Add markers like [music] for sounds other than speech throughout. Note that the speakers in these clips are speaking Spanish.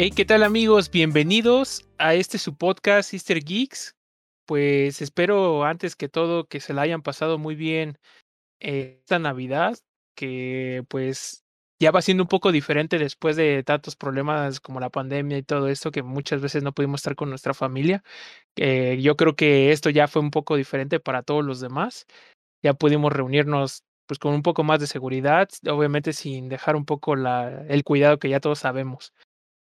Hey, ¿qué tal amigos? Bienvenidos a este su podcast Sister Geeks. Pues espero antes que todo que se la hayan pasado muy bien eh, esta Navidad, que pues ya va siendo un poco diferente después de tantos problemas como la pandemia y todo esto, que muchas veces no pudimos estar con nuestra familia. Eh, yo creo que esto ya fue un poco diferente para todos los demás. Ya pudimos reunirnos pues con un poco más de seguridad, obviamente sin dejar un poco la, el cuidado que ya todos sabemos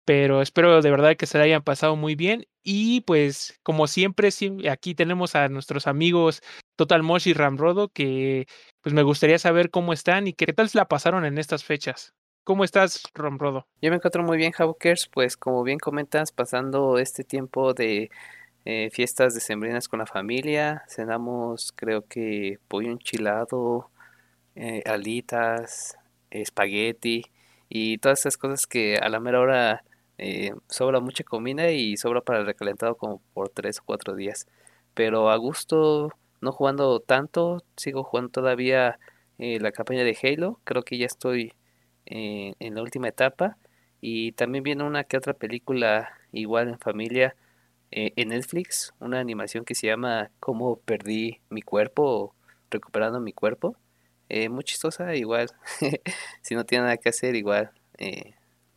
pero espero de verdad que se la hayan pasado muy bien. Y pues, como siempre, aquí tenemos a nuestros amigos Total Mosh y Ramrodo, que pues me gustaría saber cómo están y qué tal se la pasaron en estas fechas. ¿Cómo estás, Ramrodo? Yo me encuentro muy bien, Javokers, pues como bien comentas, pasando este tiempo de eh, fiestas decembrinas con la familia, cenamos creo que pollo enchilado, eh, alitas, espagueti y todas esas cosas que a la mera hora eh, sobra mucha comida y sobra para el recalentado como por tres o cuatro días. Pero a gusto, no jugando tanto, sigo jugando todavía eh, la campaña de Halo. Creo que ya estoy eh, en la última etapa. Y también viene una que otra película igual en familia en Netflix. Una animación que se llama Cómo perdí mi cuerpo Recuperando mi cuerpo. muy chistosa, igual. [laughs] si no tiene nada que hacer, igual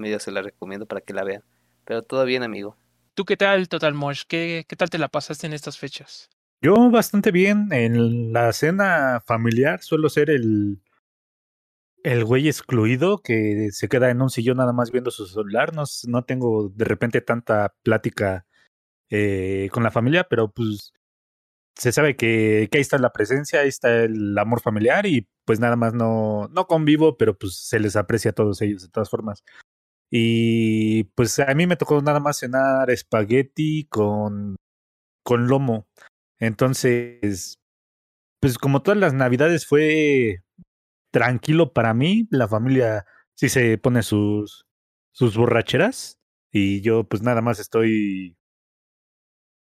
medio se la recomiendo para que la vean. Pero todo bien, amigo. ¿Tú qué tal, Total Mosh? ¿Qué, ¿Qué tal te la pasaste en estas fechas? Yo bastante bien. En la cena familiar suelo ser el, el güey excluido que se queda en un sillón nada más viendo su celular. No, no tengo de repente tanta plática eh, con la familia, pero pues se sabe que, que, ahí está la presencia, ahí está el amor familiar y pues nada más no, no convivo, pero pues se les aprecia a todos ellos de todas formas. Y pues a mí me tocó nada más cenar espagueti con, con lomo. Entonces, pues como todas las navidades fue tranquilo para mí, la familia sí se pone sus, sus borracheras y yo pues nada más estoy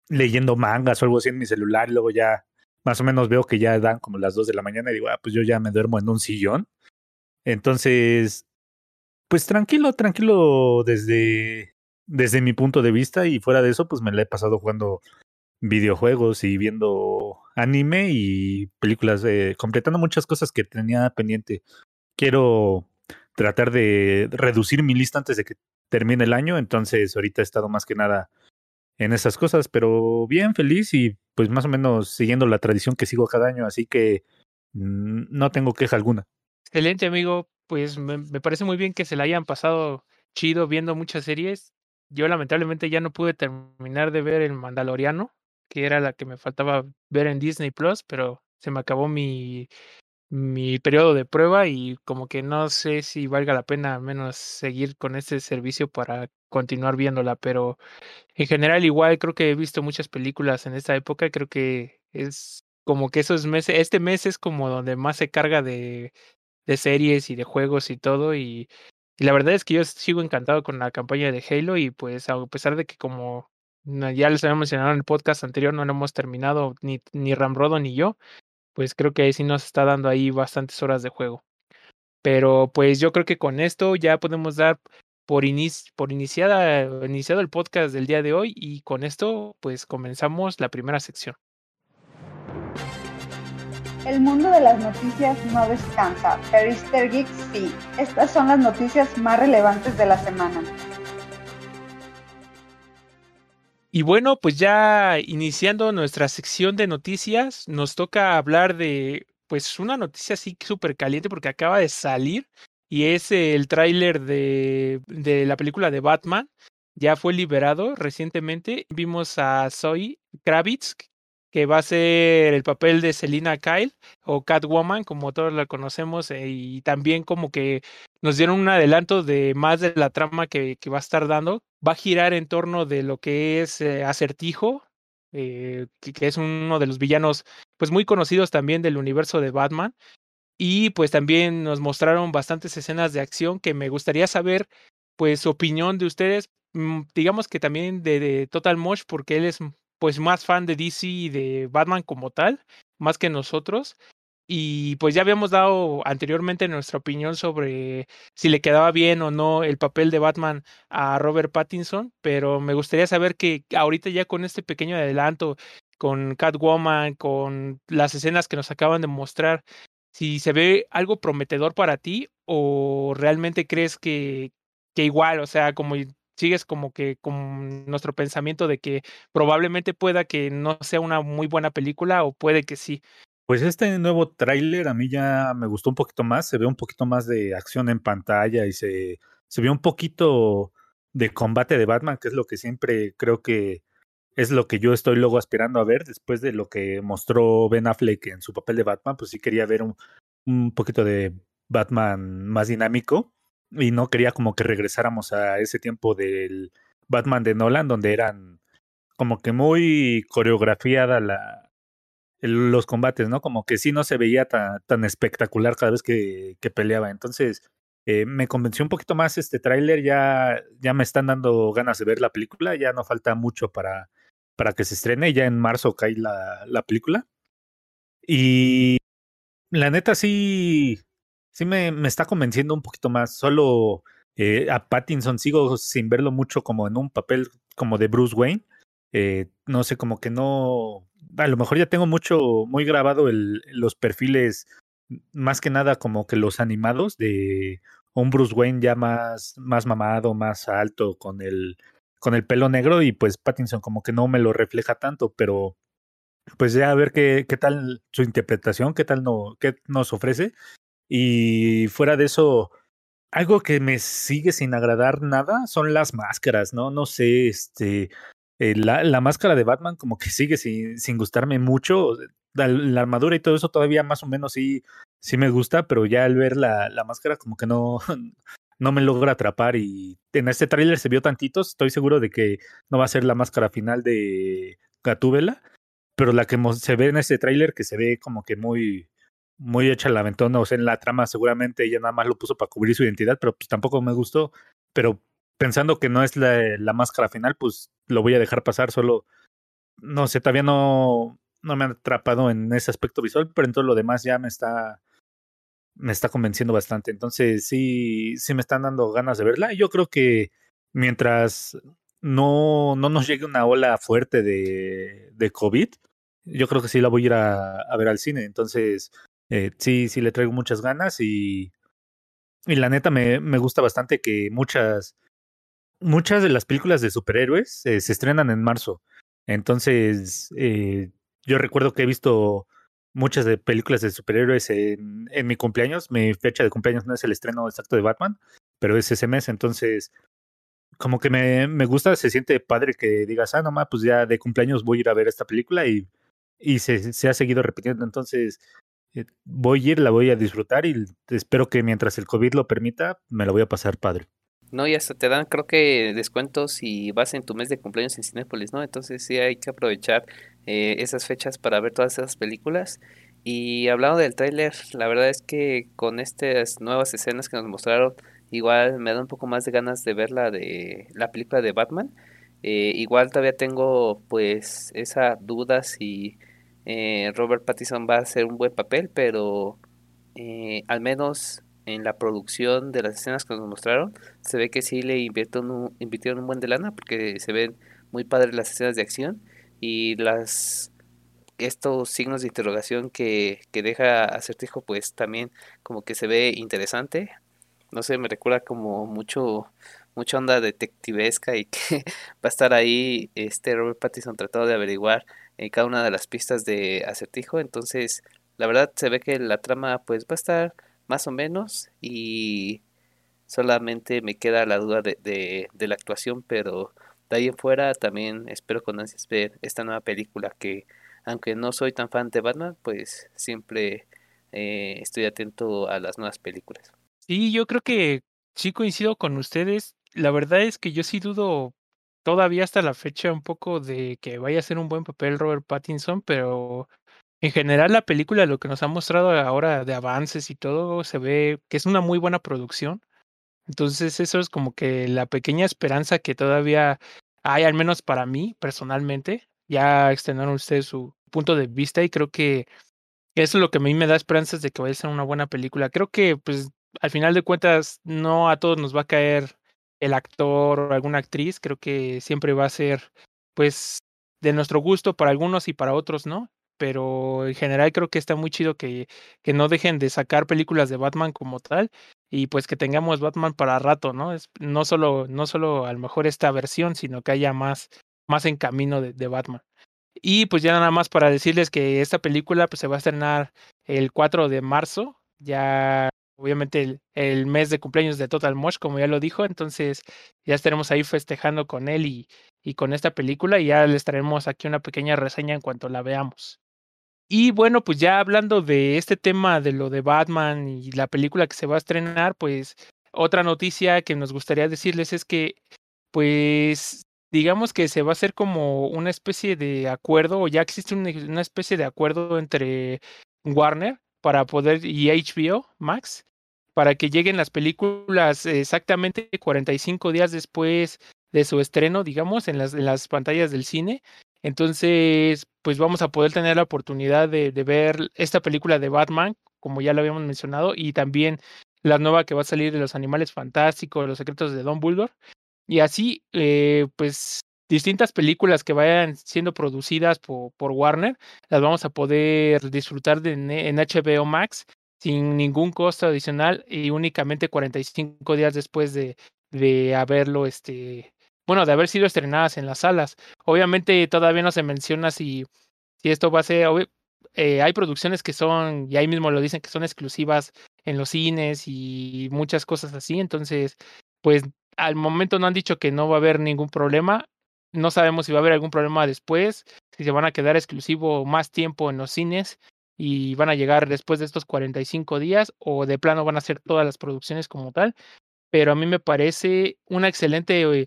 leyendo mangas o algo así en mi celular y luego ya más o menos veo que ya dan como las dos de la mañana y digo, ah, pues yo ya me duermo en un sillón. Entonces, pues tranquilo, tranquilo desde, desde mi punto de vista y fuera de eso, pues me la he pasado jugando videojuegos y viendo anime y películas, eh, completando muchas cosas que tenía pendiente. Quiero tratar de reducir mi lista antes de que termine el año, entonces ahorita he estado más que nada en esas cosas, pero bien feliz y pues más o menos siguiendo la tradición que sigo cada año, así que no tengo queja alguna. Excelente, amigo pues me, parece muy bien que se la hayan pasado chido viendo muchas series. Yo lamentablemente ya no pude terminar de ver El Mandaloriano, que era la que me faltaba ver en Disney Plus, pero se me acabó mi, mi periodo de prueba y como que no sé si valga la pena menos seguir con este servicio para continuar viéndola, pero en general igual creo que he visto muchas películas en esta época, creo que es como que esos meses, este mes es como donde más se carga de de series y de juegos y todo. Y, la verdad es que yo sigo encantado con la campaña de Halo y pues a pesar de que como ya les había mencionado en el podcast anterior, no lo hemos terminado ni, ni Ramrodo ni yo, pues creo que ahí sí nos está dando ahí bastantes horas de juego. Pero pues yo creo que con esto ya podemos dar por, por iniciada, iniciado el podcast del día de hoy y con esto pues comenzamos la primera sección. El mundo de las noticias no descansa, pero Easter sí. Estas son las noticias más relevantes de la semana. Y bueno, pues ya iniciando nuestra sección de noticias, nos toca hablar de pues una noticia así súper caliente porque acaba de salir y es el tráiler de, de la película de Batman. Ya fue liberado recientemente. Vimos a Zoe Kravitz, que va a ser el papel de Selina Kyle o Catwoman, como todos la conocemos, eh, y también como que nos dieron un adelanto de más de la trama que, que va a estar dando. Va a girar en torno de lo que es eh, Acertijo, eh, que, es uno de los villanos pues muy conocidos también del universo de Batman. Y pues también nos mostraron bastantes escenas de acción que me gustaría saber pues su opinión de ustedes, mm, digamos que también de, de Total Mosh, porque él es pues más fan de DC y de Batman como tal, más que nosotros. Y pues ya habíamos dado anteriormente nuestra opinión sobre si le quedaba bien o no el papel de Batman a Robert Pattinson, pero me gustaría saber que ahorita ya con este pequeño adelanto, con Catwoman, con las escenas que nos acaban de mostrar, si se ve algo prometedor para ti o realmente crees que, que igual, o sea, como sigues como que con nuestro pensamiento de que probablemente pueda que no sea una muy buena película o puede que sí. Pues este nuevo tráiler a mí ya me gustó un poquito más, se ve un poquito más de acción en pantalla y se, se ve un poquito de combate de Batman, que es lo que siempre creo que es lo que yo estoy luego aspirando a ver después de lo que mostró Ben Affleck en su papel de Batman, pues sí quería ver un, un poquito de Batman más dinámico y no quería como que regresáramos a ese tiempo del Batman de Nolan donde eran como que muy coreografiada los combates, ¿no? Como que sí no se veía tan, tan espectacular cada vez que, que peleaba. Entonces, eh, me convenció un poquito más este tráiler, ya, ya me están dando ganas de ver la película, ya no falta mucho para, para que se estrene, ya en marzo cae la, la película. Y la neta sí, sí me, me está convenciendo un poquito más. Solo eh, a Pattinson sigo sin verlo mucho como en un papel como de Bruce Wayne. Eh, no sé, como que no. A lo mejor ya tengo mucho, muy grabado el, los perfiles, más que nada como que los animados de un Bruce Wayne ya más, más mamado, más alto, con el, con el pelo negro, y pues Pattinson como que no me lo refleja tanto, pero pues ya a ver qué, qué tal su interpretación, qué tal no, qué nos ofrece. Y fuera de eso, algo que me sigue sin agradar nada son las máscaras, ¿no? No sé, este, eh, la, la, máscara de Batman como que sigue sin, sin gustarme mucho. La, armadura y todo eso todavía más o menos sí, sí me gusta, pero ya al ver la, la máscara como que no, [laughs] no me logra atrapar y en este tráiler se vio tantitos, estoy seguro de que no va a ser la máscara final de Gatúbela, pero la que se ve en este tráiler que se ve como que muy muy hecha la ventona, o sea, en la trama seguramente ella nada más lo puso para cubrir su identidad, pero pues tampoco me gustó, pero pensando que no es la, la máscara final, pues lo voy a dejar pasar, solo, no sé, todavía no, no me han atrapado en ese aspecto visual, pero en todo lo demás ya me está, me está convenciendo bastante, entonces sí, sí me están dando ganas de verla, y yo creo que mientras no, no nos llegue una ola fuerte de, de COVID, yo creo que sí la voy a ir a, a ver al cine, entonces eh, sí, sí le traigo muchas ganas y, y la neta me, me gusta bastante que muchas, muchas de las películas de superhéroes eh, se estrenan en marzo. Entonces, eh, yo recuerdo que he visto muchas de películas de superhéroes en, mi cumpleaños. Mi fecha de cumpleaños no es el estreno exacto de Batman, pero es ese mes. Entonces, como que me, me gusta, se siente padre que digas, ah, no más, pues ya de cumpleaños voy a ir a ver esta película y, y se, se ha seguido repitiendo. Entonces, voy a ir, la voy a disfrutar y espero que mientras el COVID lo permita, me la voy a pasar padre. No, y hasta te dan, creo que descuentos si vas en tu mes de cumpleaños en Cinépolis, ¿no? Entonces sí hay que aprovechar eh, esas fechas para ver todas esas películas. Y hablando del tráiler, la verdad es que con estas nuevas escenas que nos mostraron, igual me da un poco más de ganas de ver la de la película de Batman. Eh, igual todavía tengo pues esa duda si eh, Robert Pattinson va a hacer un buen papel, pero eh, al menos en la producción de las escenas que nos mostraron, se ve que sí le invirtieron un, invirtieron un buen de lana porque se ven muy padres las escenas de acción y las estos signos de interrogación que, que deja acertijo pues también como que se ve interesante. No sé me recuerda como mucho mucha onda detectivesca y [laughs] que va a estar ahí este Robert Pattinson tratando de averiguar en cada una de las pistas de acertijo. Entonces, la verdad se ve que la trama pues va a estar más o menos y solamente me queda la duda de, de, la actuación, pero de ahí en fuera también espero con ansias ver esta nueva película que aunque no soy tan fan de Batman, pues siempre eh, estoy atento a las nuevas películas. Sí, yo creo que sí coincido con ustedes. La verdad es que yo sí dudo todavía hasta la fecha un poco de que vaya a ser un buen papel Robert Pattinson, pero en general la película, lo que nos ha mostrado ahora de avances y todo, se ve que es una muy buena producción. Entonces eso es como que la pequeña esperanza que todavía hay, al menos para mí personalmente. Ya extendieron ustedes su punto de vista y creo que eso es lo que a mí me da esperanzas de que vaya a ser una buena película. Creo que pues al final de cuentas no a todos nos va a caer el actor o alguna actriz, creo que siempre va a ser pues de nuestro gusto para algunos y para otros, ¿no? Pero en general creo que está muy chido que, que no dejen de sacar películas de Batman como tal y pues que tengamos Batman para rato, ¿no? Es, no solo, no solo a lo mejor esta versión, sino que haya más, más en camino de, Batman. Y pues ya nada más para decirles que esta película pues se va a estrenar el 4 de marzo, ya obviamente el, mes de cumpleaños de Total Mosh, como ya lo dijo, entonces ya estaremos ahí festejando con él y, y con esta película y ya les traeremos aquí una pequeña reseña en cuanto la veamos. Y bueno, pues ya hablando de este tema de lo de Batman y la película que se va a estrenar, pues otra noticia que nos gustaría decirles es que pues digamos que se va a hacer como una especie de acuerdo o ya existe una especie de acuerdo entre Warner para poder y HBO Max para que lleguen las películas exactamente 45 días después de su estreno, digamos, en las, en las pantallas del cine. Entonces, pues vamos a poder tener la oportunidad de, de, ver esta película de Batman, como ya lo habíamos mencionado, y también la nueva que va a salir de los animales fantásticos, los secretos de Don Bulldor. Y así, eh, pues distintas películas que vayan siendo producidas por, Warner, las vamos a poder disfrutar de, en HBO Max sin ningún costo adicional y únicamente 45 días después de, de haberlo, este, bueno, de haber sido estrenadas en las salas. Obviamente todavía no se menciona si, si esto va a ser, eh, hay producciones que son, y ahí mismo lo dicen, que son exclusivas en los cines y muchas cosas así, entonces, pues al momento no han dicho que no va a haber ningún problema. No sabemos si va a haber algún problema después, si se van a quedar exclusivo más tiempo en los cines y van a llegar después de estos 45 días o de plano van a ser todas las producciones como tal. Pero a mí me parece una excelente,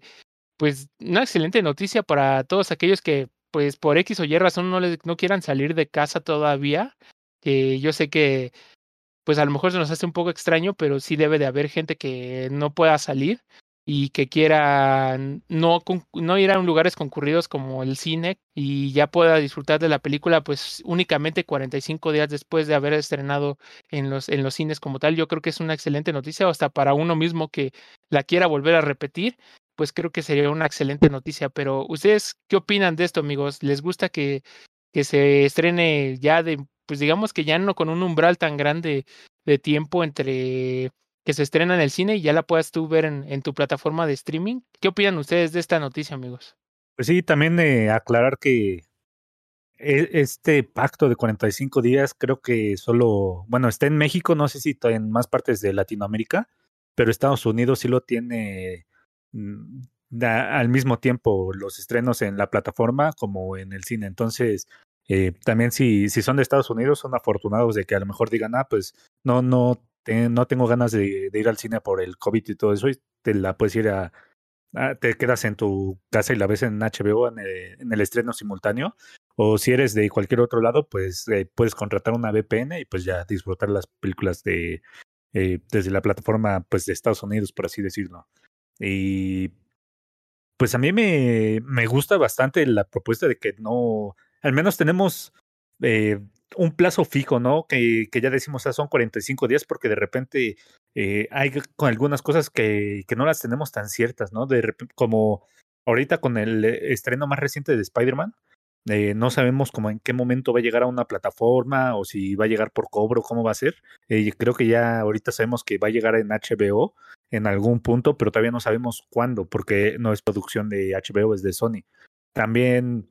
pues, una excelente noticia para todos aquellos que, pues, por X o Y razón no, les, no quieran salir de casa todavía. Que yo sé que, pues, a lo mejor se nos hace un poco extraño, pero sí debe de haber gente que no pueda salir y que quiera no, no ir a lugares concurridos como el cine y ya pueda disfrutar de la película pues únicamente 45 días después de haber estrenado en los, en los cines como tal. Yo creo que es una excelente noticia, hasta para uno mismo que la quiera volver a repetir, pues creo que sería una excelente noticia. Pero ustedes, ¿qué opinan de esto, amigos? ¿Les gusta que, que se estrene ya de, pues digamos que ya no con un umbral tan grande de tiempo entre que se estrena en el cine y ya la puedas tú ver en, en tu plataforma de streaming. ¿Qué opinan ustedes de esta noticia, amigos? Pues sí, también eh, aclarar que este pacto de 45 días creo que solo, bueno, está en México, no sé si en más partes de Latinoamérica, pero Estados Unidos sí lo tiene mm, al mismo tiempo los estrenos en la plataforma como en el cine. Entonces, eh, también si, si son de Estados Unidos, son afortunados de que a lo mejor digan, ah, pues no, no no tengo ganas de, ir al cine por el COVID y todo eso, y te la puedes ir a, te quedas en tu casa y la ves en HBO en el, en el estreno simultáneo, o si eres de cualquier otro lado, pues eh, puedes contratar una VPN y pues ya disfrutar las películas de eh, desde la plataforma pues de Estados Unidos, por así decirlo. Y pues a mí me, me gusta bastante la propuesta de que no, al menos tenemos eh, un plazo fijo, ¿no? Que, que ya decimos, son 45 días porque de repente eh, hay con algunas cosas que, que, no las tenemos tan ciertas, ¿no? De como ahorita con el estreno más reciente de Spider-Man, eh, no sabemos cómo en qué momento va a llegar a una plataforma o si va a llegar por cobro, cómo va a ser. Eh, creo que ya ahorita sabemos que va a llegar en HBO en algún punto, pero todavía no sabemos cuándo, porque no es producción de HBO, es de Sony. También,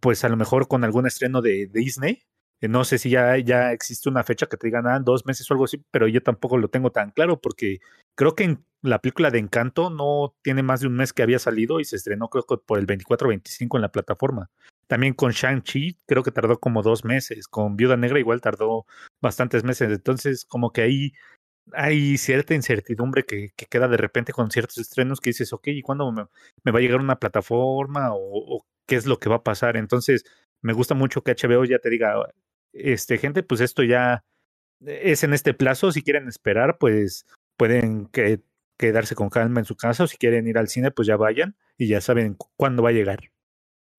pues a lo mejor con algún estreno de Disney, no sé si ya, ya existe una fecha que te digan, ah, dos meses o algo así, pero yo tampoco lo tengo tan claro porque creo que en la película de Encanto no tiene más de un mes que había salido y se estrenó creo que por el 24 25 en la plataforma. También con Shang-Chi creo que tardó como dos meses, con Viuda Negra igual tardó bastantes meses, entonces como que ahí hay cierta incertidumbre que, que, queda de repente con ciertos estrenos que dices, ok, ¿y cuándo me, me va a llegar una plataforma o, o, qué es lo que va a pasar? Entonces, me gusta mucho que HBO ya te diga, este, gente, pues esto ya es en este plazo, si quieren esperar, pues pueden que, quedarse con calma en su casa o si quieren ir al cine, pues ya vayan y ya saben cuándo va a llegar.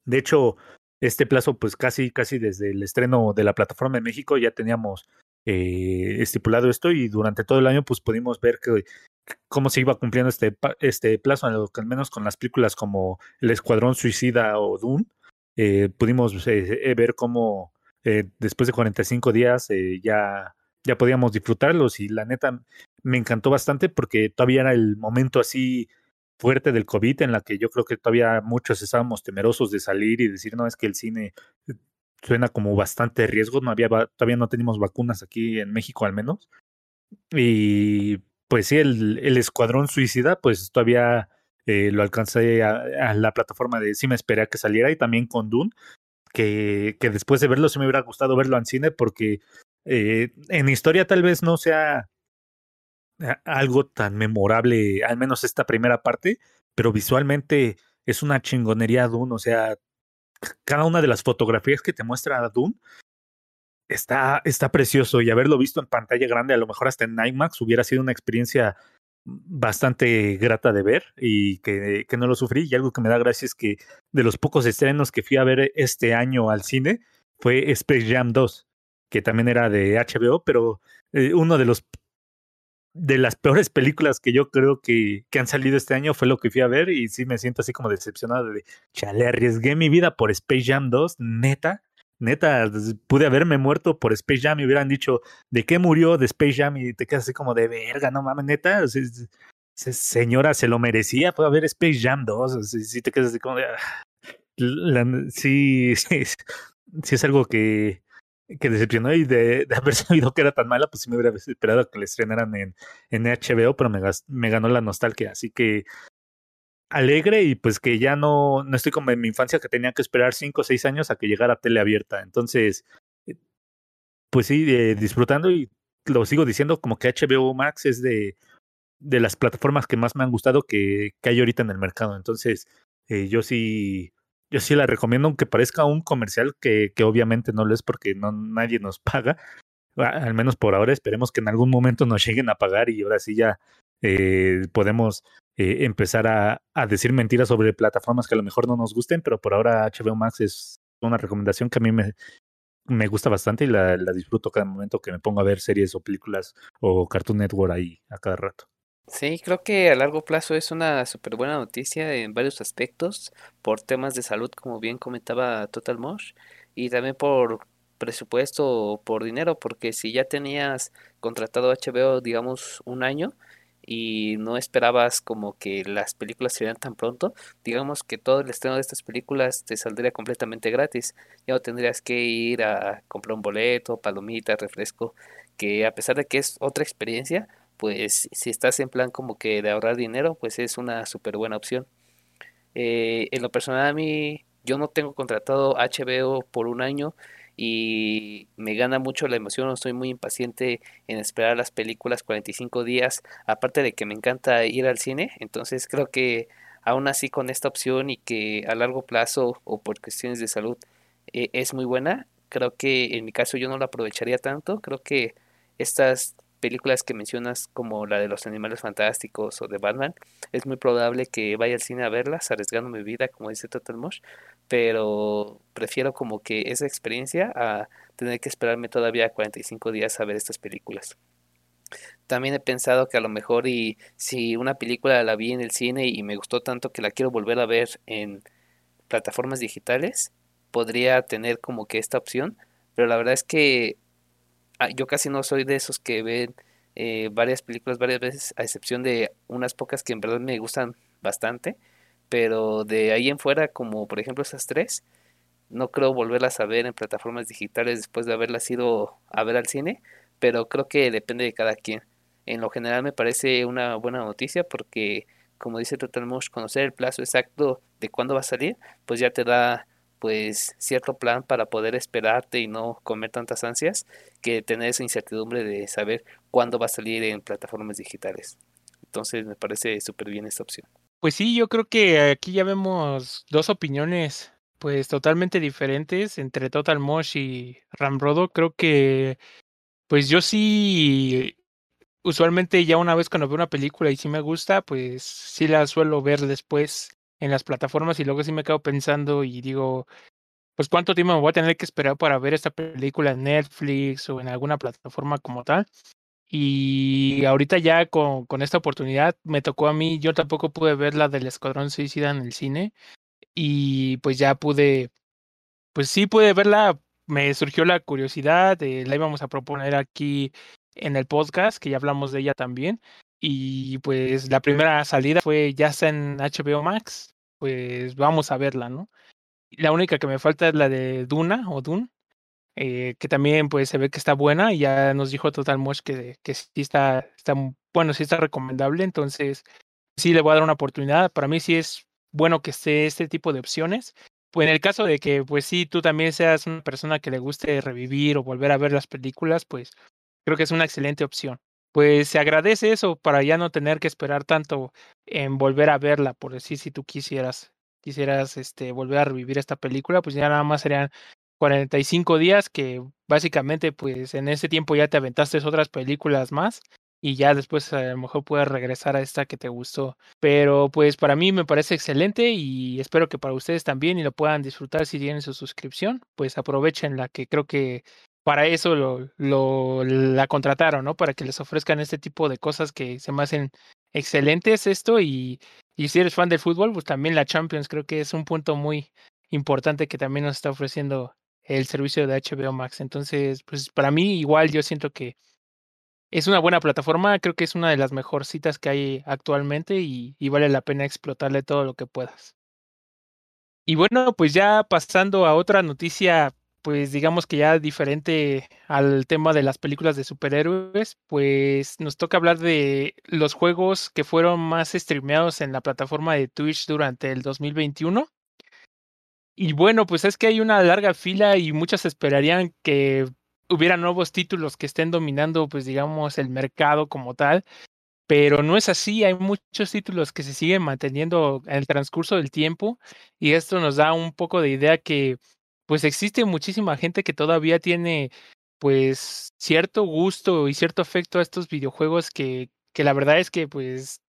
De hecho, este plazo, pues casi, casi desde el estreno de la plataforma en México ya teníamos eh, estipulado esto y durante todo el año pues pudimos ver que cómo se iba cumpliendo este, este plazo, al menos con las películas como El Escuadrón Suicida o Dune, eh, pudimos eh, ver cómo después de 45 días ya, ya podíamos disfrutarlos y la neta me encantó bastante porque todavía era el momento así fuerte del COVID en la que yo creo que todavía muchos estábamos temerosos de salir y decir, no, es que el cine suena como bastante riesgo, no había, todavía no tenemos vacunas aquí en México al menos. Y pues sí, el, el Escuadrón Suicida, pues todavía eh, lo alcancé a, a, la plataforma de sí me esperé a que saliera y también con Dune, que, después de verlo sí me hubiera gustado verlo en cine porque eh, en historia tal vez no sea algo tan memorable, al menos esta primera parte, pero visualmente es una chingonería Dune, o sea, cada una de las fotografías que te muestra Dune está, está precioso y haberlo visto en pantalla grande, a lo mejor hasta en IMAX, hubiera sido una experiencia bastante grata de ver y que, que no lo sufrí. Y algo que me da gracia es que de los pocos estrenos que fui a ver este año al cine fue Space Jam 2, que también era de HBO, pero eh, uno de los de las peores películas que yo creo que, que, han salido este año fue lo que fui a ver y sí me siento así como decepcionado de, chale, arriesgué mi vida por Space Jam 2, neta, neta, pude haberme muerto por Space Jam y hubieran dicho, ¿de qué murió de Space Jam? Y te quedas así como de verga, no mames, neta, señora, se lo merecía, puede haber Space Jam 2, o sea, sí te quedas así como de... Ah, sí, [laughs] sí, sí es algo que, que decepcionó y de, haber [laughs] sabido que era tan mala, pues sí me hubiera esperado que la estrenaran en, en HBO, pero me ganó la nostalgia. Así que alegre y pues que ya no, no estoy como en mi infancia que tenía que esperar cinco o seis años a que llegara tele abierta. Entonces, eh, pues sí, eh, disfrutando y lo sigo diciendo como que HBO Max es de, de las plataformas que más me han gustado que, que hay ahorita en el mercado. Entonces, eh, yo sí yo sí la recomiendo, aunque parezca un comercial que, que obviamente no lo es porque no, nadie nos [laughs] paga. Al menos por ahora, esperemos que en algún momento nos lleguen a pagar y ahora sí ya eh, podemos eh, empezar a, a, decir mentiras sobre plataformas que a lo mejor no nos gusten, pero por ahora HBO Max es una recomendación que a mí me, me gusta bastante y la, la disfruto cada momento que me pongo a ver series o películas o Cartoon Network ahí a cada rato. Sí, creo que a largo plazo es una súper buena noticia en varios aspectos, por temas de salud, como bien comentaba Total Mosh, y también por presupuesto o por dinero, porque si ya tenías contratado HBO, digamos, un año y no esperabas como que las películas se tan pronto, digamos que todo el estreno de estas películas te saldría completamente gratis. Ya no tendrías que ir a comprar un boleto, palomita, refresco, que a pesar de que es otra experiencia, pues si estás en plan como que de ahorrar dinero, pues es una súper buena opción. Eh, en lo personal a mí, yo no tengo contratado HBO por un año y me gana mucho la emoción, estoy muy impaciente en esperar las películas 45 días, aparte de que me encanta ir al cine, entonces creo que aún así con esta opción y que a largo plazo o por cuestiones de salud eh, es muy buena, creo que en mi caso yo no la aprovecharía tanto, creo que estas películas que mencionas como la de los animales fantásticos o de Batman, es muy probable que vaya al cine a verlas, arriesgando mi vida, como dice Total Mosh, pero prefiero como que esa experiencia a tener que esperarme todavía 45 días a ver estas películas. También he pensado que a lo mejor y si una película la vi en el cine y me gustó tanto que la quiero volver a ver en plataformas digitales, podría tener como que esta opción, pero la verdad es que yo casi no soy de esos que ven eh, varias películas varias veces, a excepción de unas pocas que en verdad me gustan bastante, pero de ahí en fuera, como por ejemplo esas tres, no creo volverlas a ver en plataformas digitales después de haberlas ido a ver al cine, pero creo que depende de cada quien. En lo general me parece una buena noticia porque, como dice Total Mosh, conocer el plazo exacto de cuándo va a salir, pues ya te da pues cierto plan para poder esperarte y no comer tantas ansias que tener esa incertidumbre de saber cuándo va a salir en plataformas digitales. Entonces me parece súper bien esta opción. Pues sí, yo creo que aquí ya vemos dos opiniones pues totalmente diferentes entre Total Mosh y Ramrodo. Creo que pues yo sí usualmente ya una vez cuando veo una película y sí me gusta, pues sí la suelo ver después en las plataformas y luego sí me quedo pensando y digo, pues cuánto tiempo me voy a tener que esperar para ver esta película en Netflix o en alguna plataforma como tal. Y ahorita ya con, esta oportunidad me tocó a mí, yo tampoco pude ver la del Escuadrón Suicida en el cine y pues ya pude, pues sí pude verla, me surgió la curiosidad, de, la íbamos a proponer aquí en el podcast, que ya hablamos de ella también. Y pues la primera salida fue ya está en HBO Max, pues vamos a verla, ¿no? La única que me falta es la de Duna o Dune, eh, que también pues se ve que está buena y ya nos dijo Total Mosh que, que sí está, está, bueno, sí está recomendable, entonces sí le voy a dar una oportunidad. Para mí sí es bueno que esté este tipo de opciones. Pues en el caso de que pues sí tú también seas una persona que le guste revivir o volver a ver las películas, pues creo que es una excelente opción. Pues se agradece eso para ya no tener que esperar tanto en volver a verla, por decir si tú quisieras quisieras este volver a revivir esta película, pues ya nada más serían 45 días que básicamente pues en ese tiempo ya te aventaste otras películas más y ya después a lo mejor puedes regresar a esta que te gustó. Pero pues para mí me parece excelente y espero que para ustedes también y lo puedan disfrutar si tienen su suscripción, pues aprovechen la que creo que para eso lo, la contrataron, ¿no? Para que les ofrezcan este tipo de cosas que se me hacen excelentes esto y, y si eres fan del fútbol, pues también la Champions creo que es un punto muy importante que también nos está ofreciendo el servicio de HBO Max. Entonces, pues para mí igual yo siento que es una buena plataforma, creo que es una de las mejorcitas que hay actualmente y, y vale la pena explotarle todo lo que puedas. Y bueno, pues ya pasando a otra noticia pues digamos que ya diferente al tema de las películas de superhéroes, pues nos toca hablar de los juegos que fueron más streameados en la plataforma de Twitch durante el 2021. Y bueno, pues es que hay una larga fila y muchos esperarían que hubiera nuevos títulos que estén dominando, pues digamos, el mercado como tal. Pero no es así, hay muchos títulos que se siguen manteniendo en el transcurso del tiempo y esto nos da un poco de idea que pues existe muchísima gente que todavía tiene pues cierto gusto y cierto afecto a estos videojuegos que, que la verdad es que pues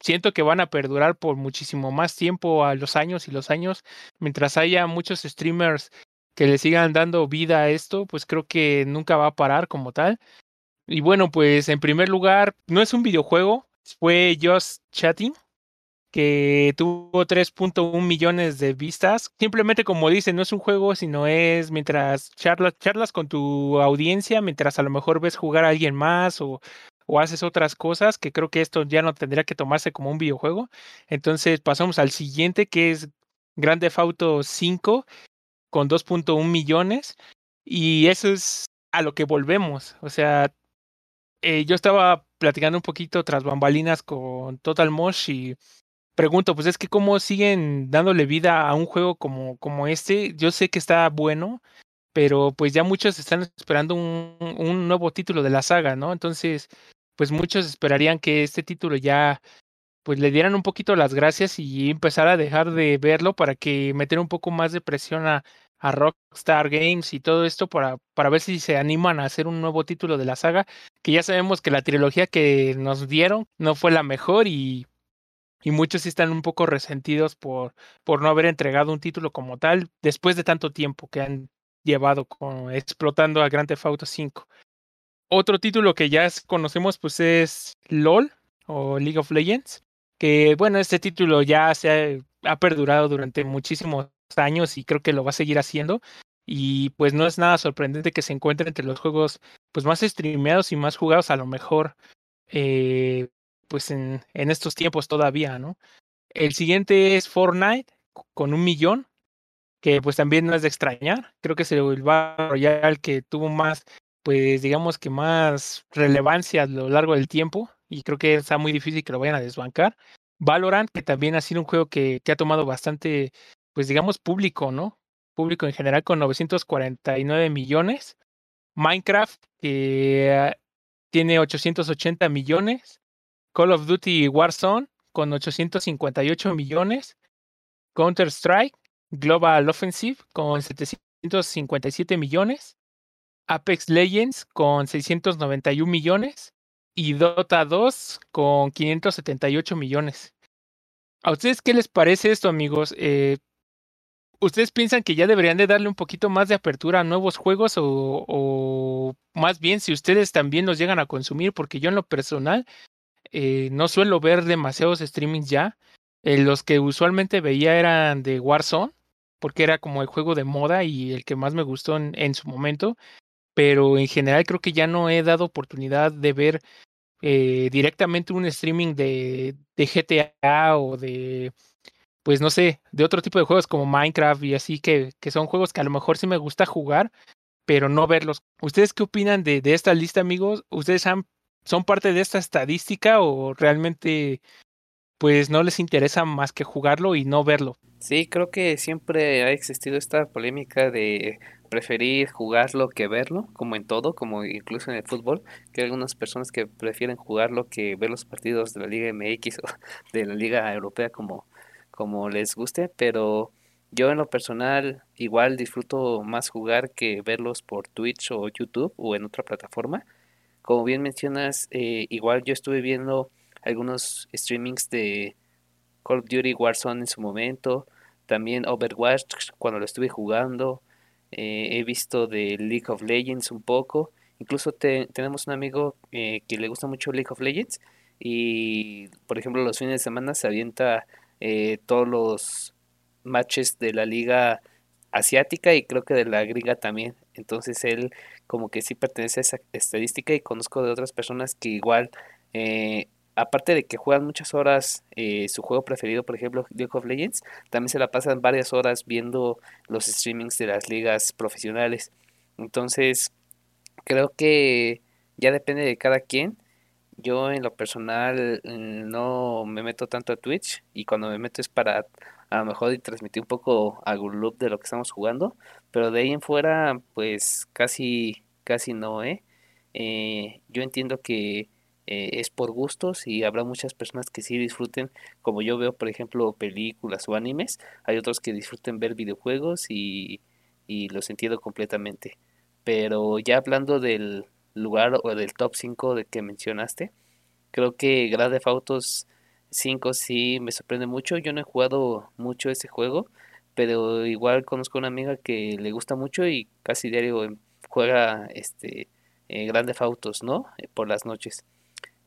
siento que van a perdurar por muchísimo más tiempo a los años y los años, mientras haya muchos streamers que le sigan dando vida a esto, pues creo que nunca va a parar como tal. Y bueno, pues en primer lugar, no es un videojuego, fue Just Chatting, que tuvo 3.1 millones de vistas. Simplemente como dicen, no es un juego, sino es mientras charlas, charlas con tu audiencia, mientras a lo mejor ves jugar a alguien más o, o haces otras cosas, que creo que esto ya no tendría que tomarse como un videojuego. Entonces pasamos al siguiente, que es Grand Theft Auto 5, con 2.1 millones. Y eso es a lo que volvemos. O sea, eh, yo estaba platicando un poquito tras bambalinas con Total Mosh y pregunto, pues es que cómo siguen dándole vida a un juego como, como este. Yo sé que está bueno, pero pues ya muchos están esperando un, un nuevo título de la saga, ¿no? Entonces, pues muchos esperarían que este título ya pues le dieran un poquito las gracias y empezar a dejar de verlo para que meter un poco más de presión a, a Rockstar Games y todo esto para, para ver si se animan a hacer un nuevo título de la saga, que ya sabemos que la trilogía que nos dieron no fue la mejor y y muchos sí están un poco resentidos por, por no haber entregado un título como tal después de tanto tiempo que han llevado con, explotando a Grand Theft Auto 5. Otro título que ya conocemos pues es LOL o League of Legends, que bueno, este título ya se ha, ha perdurado durante muchísimos años y creo que lo va a seguir haciendo y pues no es nada sorprendente que se encuentre entre los juegos pues más streameados y más jugados a lo mejor eh, pues en, estos tiempos todavía, ¿no? El siguiente es Fortnite con un millón, que pues también no es de extrañar. Creo que es el Battle Royale que tuvo más, pues digamos que más relevancia a lo largo del tiempo y creo que está muy difícil que lo vayan a desbancar. Valorant, que también ha sido un juego que, que ha tomado bastante, pues digamos, público, ¿no? público en general con 949 millones. Minecraft, que tiene 880 millones. Call of Duty Warzone, con 858 millones. Counter-Strike, Global Offensive, con 757 millones. Apex Legends, con 691 millones. Y Dota 2, con 578 millones. ¿A ustedes qué les parece esto, amigos? Eh, ¿Ustedes piensan que ya deberían de darle un poquito más de apertura a nuevos juegos o, o, más bien si ustedes también los llegan a consumir? Porque yo en lo personal eh, no suelo ver demasiados streamings ya. Eh, los que usualmente veía eran de Warzone, porque era como el juego de moda y el que más me gustó en, su momento. Pero en general creo que ya no he dado oportunidad de ver eh, directamente un streaming de, de GTA o de pues no sé, de otro tipo de juegos como Minecraft y así, que, que son juegos que a lo mejor sí me gusta jugar, pero no verlos. ¿Ustedes qué opinan de, de esta lista, amigos? ¿Ustedes han, son parte de esta estadística o realmente pues no les interesa más que jugarlo y no verlo? Sí, creo que siempre ha existido esta polémica de preferir jugarlo que verlo, como en todo, como incluso en el fútbol, que hay algunas personas que prefieren jugarlo que ver los partidos de la Liga MX [laughs] o de la Liga Europea como como les guste, pero yo en lo personal igual disfruto más jugar que verlos por Twitch o YouTube o en otra plataforma. Como bien mencionas, eh, igual yo estuve viendo algunos streamings de Call of Duty Warzone en su momento, también Overwatch cuando lo estuve jugando, eh, he visto de League of Legends un poco, incluso tenemos un amigo eh, que le gusta mucho League of Legends y por ejemplo los fines de semana se avienta eh, todos los matches de la liga asiática y creo que de la griega también. Entonces él como que sí pertenece a esa estadística y conozco de otras personas que igual, eh, aparte de que juegan muchas horas eh, su juego preferido, por ejemplo League of Legends, también se la pasan varias horas viendo los streamings de las ligas profesionales. Entonces creo que ya depende de cada quien yo en lo personal mm, no me meto tanto a Twitch y cuando me meto es para a lo mejor transmitir un poco algún loop de lo que estamos jugando, pero de ahí en fuera pues casi casi no, ¿eh? eh yo entiendo que eh, es por gustos y habrá muchas personas que sí disfruten, como yo veo por ejemplo películas o animes, hay otros que disfruten ver videojuegos y, y los entiendo completamente. Pero ya hablando del, lugar o del top 5 de que mencionaste. Creo que Grand Theft Auto 5 sí me sorprende mucho. Yo no he jugado mucho ese juego, pero igual conozco una amiga que le gusta mucho y casi diario juega este eh, Grand Theft Autos, ¿no? Eh, por las noches.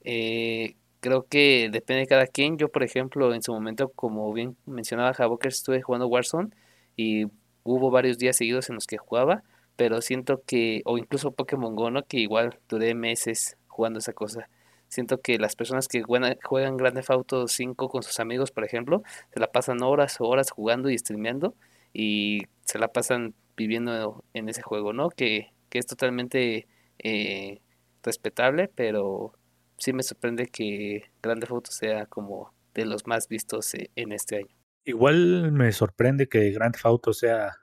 Eh, creo que depende de cada quien. Yo, por ejemplo, en su momento, como bien mencionaba Javoker, estuve jugando Warzone y hubo varios días seguidos en los que jugaba pero siento que, o incluso Pokémon Go, ¿no? Que igual duré meses jugando esa cosa. Siento que las personas que juegan, juegan Grand Theft Auto 5 con sus amigos, por ejemplo, se la pasan horas o horas jugando y streameando y se la pasan viviendo en ese juego, ¿no? Que, que es totalmente eh, respetable, pero sí me sorprende que Grand Theft Auto sea como de los más vistos eh, en este año. Igual me sorprende que Grand Theft Auto sea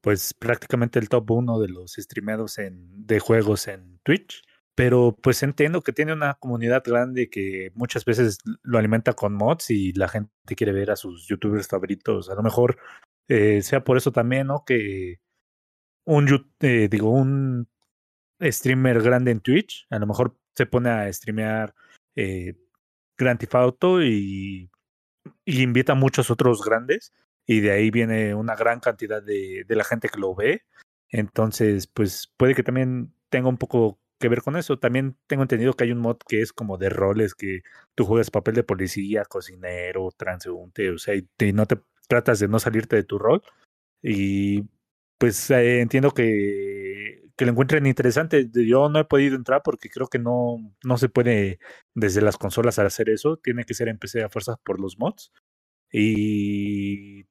pues prácticamente el top uno de los streameados en, de juegos en Twitch. Pero pues entiendo que tiene una comunidad grande que muchas veces lo alimenta con mods y la gente quiere ver a sus youtubers favoritos. A lo mejor eh, sea por eso también, ¿no? Que un, eh, digo, un streamer grande en Twitch, a lo mejor se pone a streamear eh, Grand Theft Auto y, y invita a muchos otros grandes y de ahí viene una gran cantidad de, de la gente que lo ve. Entonces, pues puede que también tenga un poco que ver con eso. También tengo entendido que hay un mod que es como de roles, que tú juegas papel de policía, cocinero, transeúnte, o sea, y, no te tratas de no salirte de tu rol. Y pues eh, entiendo que, que lo encuentren interesante. Yo no he podido entrar porque creo que no, no se puede desde las consolas hacer eso. Tiene que ser en PC a fuerzas por los mods. Y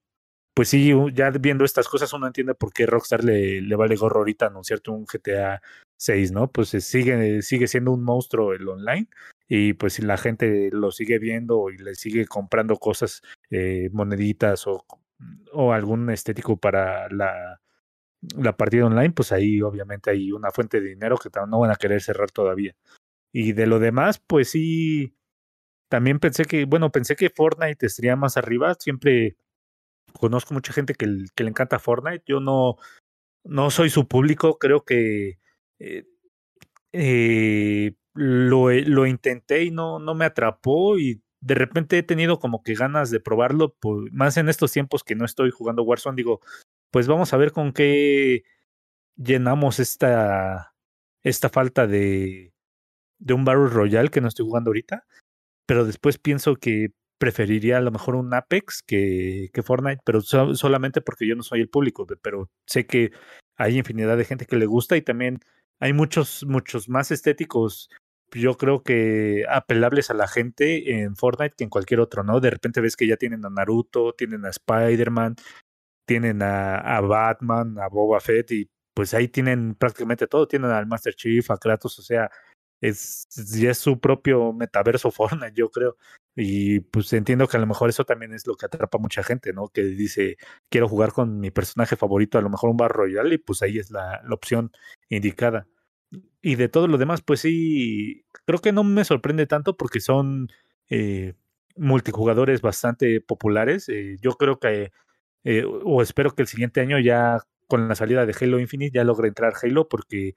pues sí, ya viendo estas cosas uno entiende por qué Rockstar le, le vale gorro ahorita anunciarte un GTA 6, ¿no? Pues sigue, sigue siendo un monstruo el online y pues si la gente lo sigue viendo y le sigue comprando cosas, eh, moneditas o o algún estético para la, la partida online, pues ahí obviamente hay una fuente de dinero que no van a querer cerrar todavía. Y de lo demás, pues sí, también pensé que, bueno, pensé que Fortnite estaría más arriba. Siempre conozco mucha gente que, le encanta Fortnite. Yo no, no soy su público, creo que eh, eh, lo, lo intenté y no, no me atrapó y de repente he tenido como que ganas de probarlo, más en estos tiempos que no estoy jugando Warzone, digo, pues vamos a ver con qué llenamos esta, esta falta de, de un Battle Royale que no estoy jugando ahorita, pero después pienso que preferiría a lo mejor un Apex que, que Fortnite, pero solamente porque yo no soy el público, pero sé que hay infinidad de gente que le gusta y también hay muchos, muchos más estéticos yo creo que apelables a la gente en Fortnite que en cualquier otro, ¿no? De repente ves que ya tienen a Naruto, tienen a Spider-Man, tienen a, Batman, a Boba Fett y pues ahí tienen prácticamente todo, tienen al Master Chief, a Kratos, o sea, es, ya es su propio metaverso [laughs] Fortnite, yo creo. Y pues entiendo que a lo mejor eso también es lo que atrapa a mucha gente, ¿no? Que dice, quiero jugar con mi personaje favorito, a lo mejor un Bar Royal, y pues ahí es la, la opción indicada. Y de todo lo demás, pues sí, creo que no me sorprende tanto porque son eh, multijugadores bastante populares. Eh, yo creo que, eh, o espero que el siguiente año ya con la salida de Halo Infinite ya logre entrar Halo porque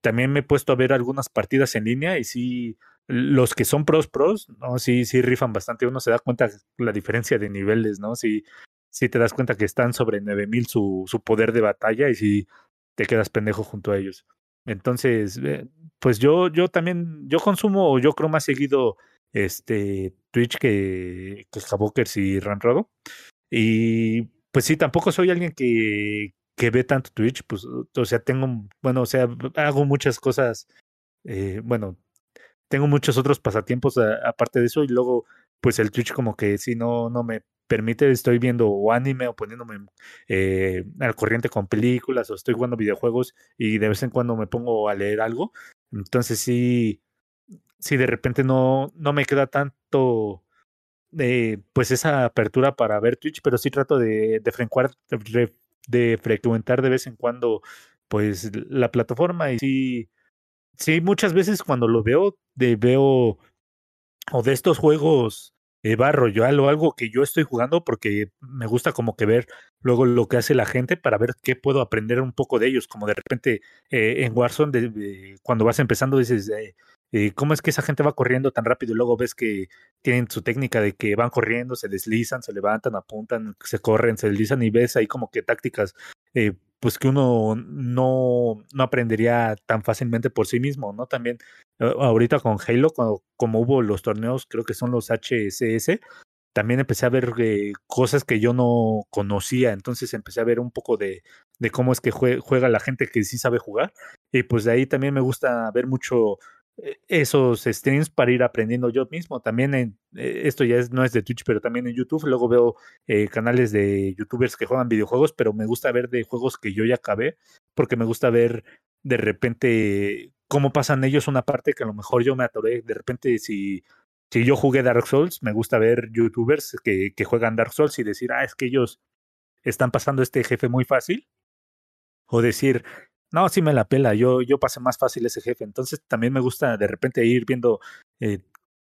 también me he puesto a ver algunas partidas en línea y sí, los que son pros pros, ¿no? Sí, sí rifan bastante. Uno se da cuenta la diferencia de niveles, ¿no? Sí, sí te das cuenta que están sobre 9000 su, su poder de batalla y sí te quedas pendejo junto a ellos. Entonces, eh, pues yo, yo también, yo consumo, yo creo más seguido este Twitch que, que Havokers y Ranrodo. Y pues sí, tampoco soy alguien que, que ve tanto Twitch, pues, o sea, tengo, bueno, o sea, hago muchas cosas, eh, bueno, tengo muchos otros pasatiempos aparte de eso y luego, pues el Twitch como que sí, no, no me permite, estoy viendo o anime o poniéndome eh, al corriente con películas o estoy jugando videojuegos y de vez en cuando me pongo a leer algo. Entonces sí, sí de repente no, no me queda tanto eh, pues esa apertura para ver Twitch, pero sí trato de, de, de frecuentar de vez en cuando pues la plataforma y sí, sí muchas veces cuando lo veo, de, veo o de estos juegos eh, Barro yo o algo que yo estoy jugando porque me gusta como que ver luego lo que hace la gente para ver qué puedo aprender un poco de ellos, como de repente eh, en Warzone de, cuando vas empezando dices, eh, eh, ¿cómo es que esa gente va corriendo tan rápido? Y luego ves que tienen su técnica de que van corriendo, se deslizan, se levantan, apuntan, se corren, se deslizan y ves ahí como que tácticas eh, pues que uno no, no aprendería tan fácilmente por sí mismo, ¿no? También ahorita con Halo, como, como, hubo los torneos, creo que son los HCS, también empecé a ver eh, cosas que yo no conocía, entonces empecé a ver un poco de, de cómo es que juega la gente que sí sabe jugar, y pues de ahí también me gusta ver mucho eh, esos streams para ir aprendiendo yo mismo. También en, eh, esto ya es, no es de Twitch, pero también en YouTube. Luego veo eh, canales de youtubers que juegan videojuegos, pero me gusta ver de juegos que yo ya acabé, porque me gusta ver de repente cómo pasan ellos una parte que a lo mejor yo me atoré. De repente, si, si yo jugué Dark Souls, me gusta ver youtubers que, que juegan Dark Souls y decir, ah, es que ellos están pasando este jefe muy fácil. O decir, no, sí me la pela, yo, yo pasé más fácil ese jefe. Entonces también me gusta de repente ir viendo eh,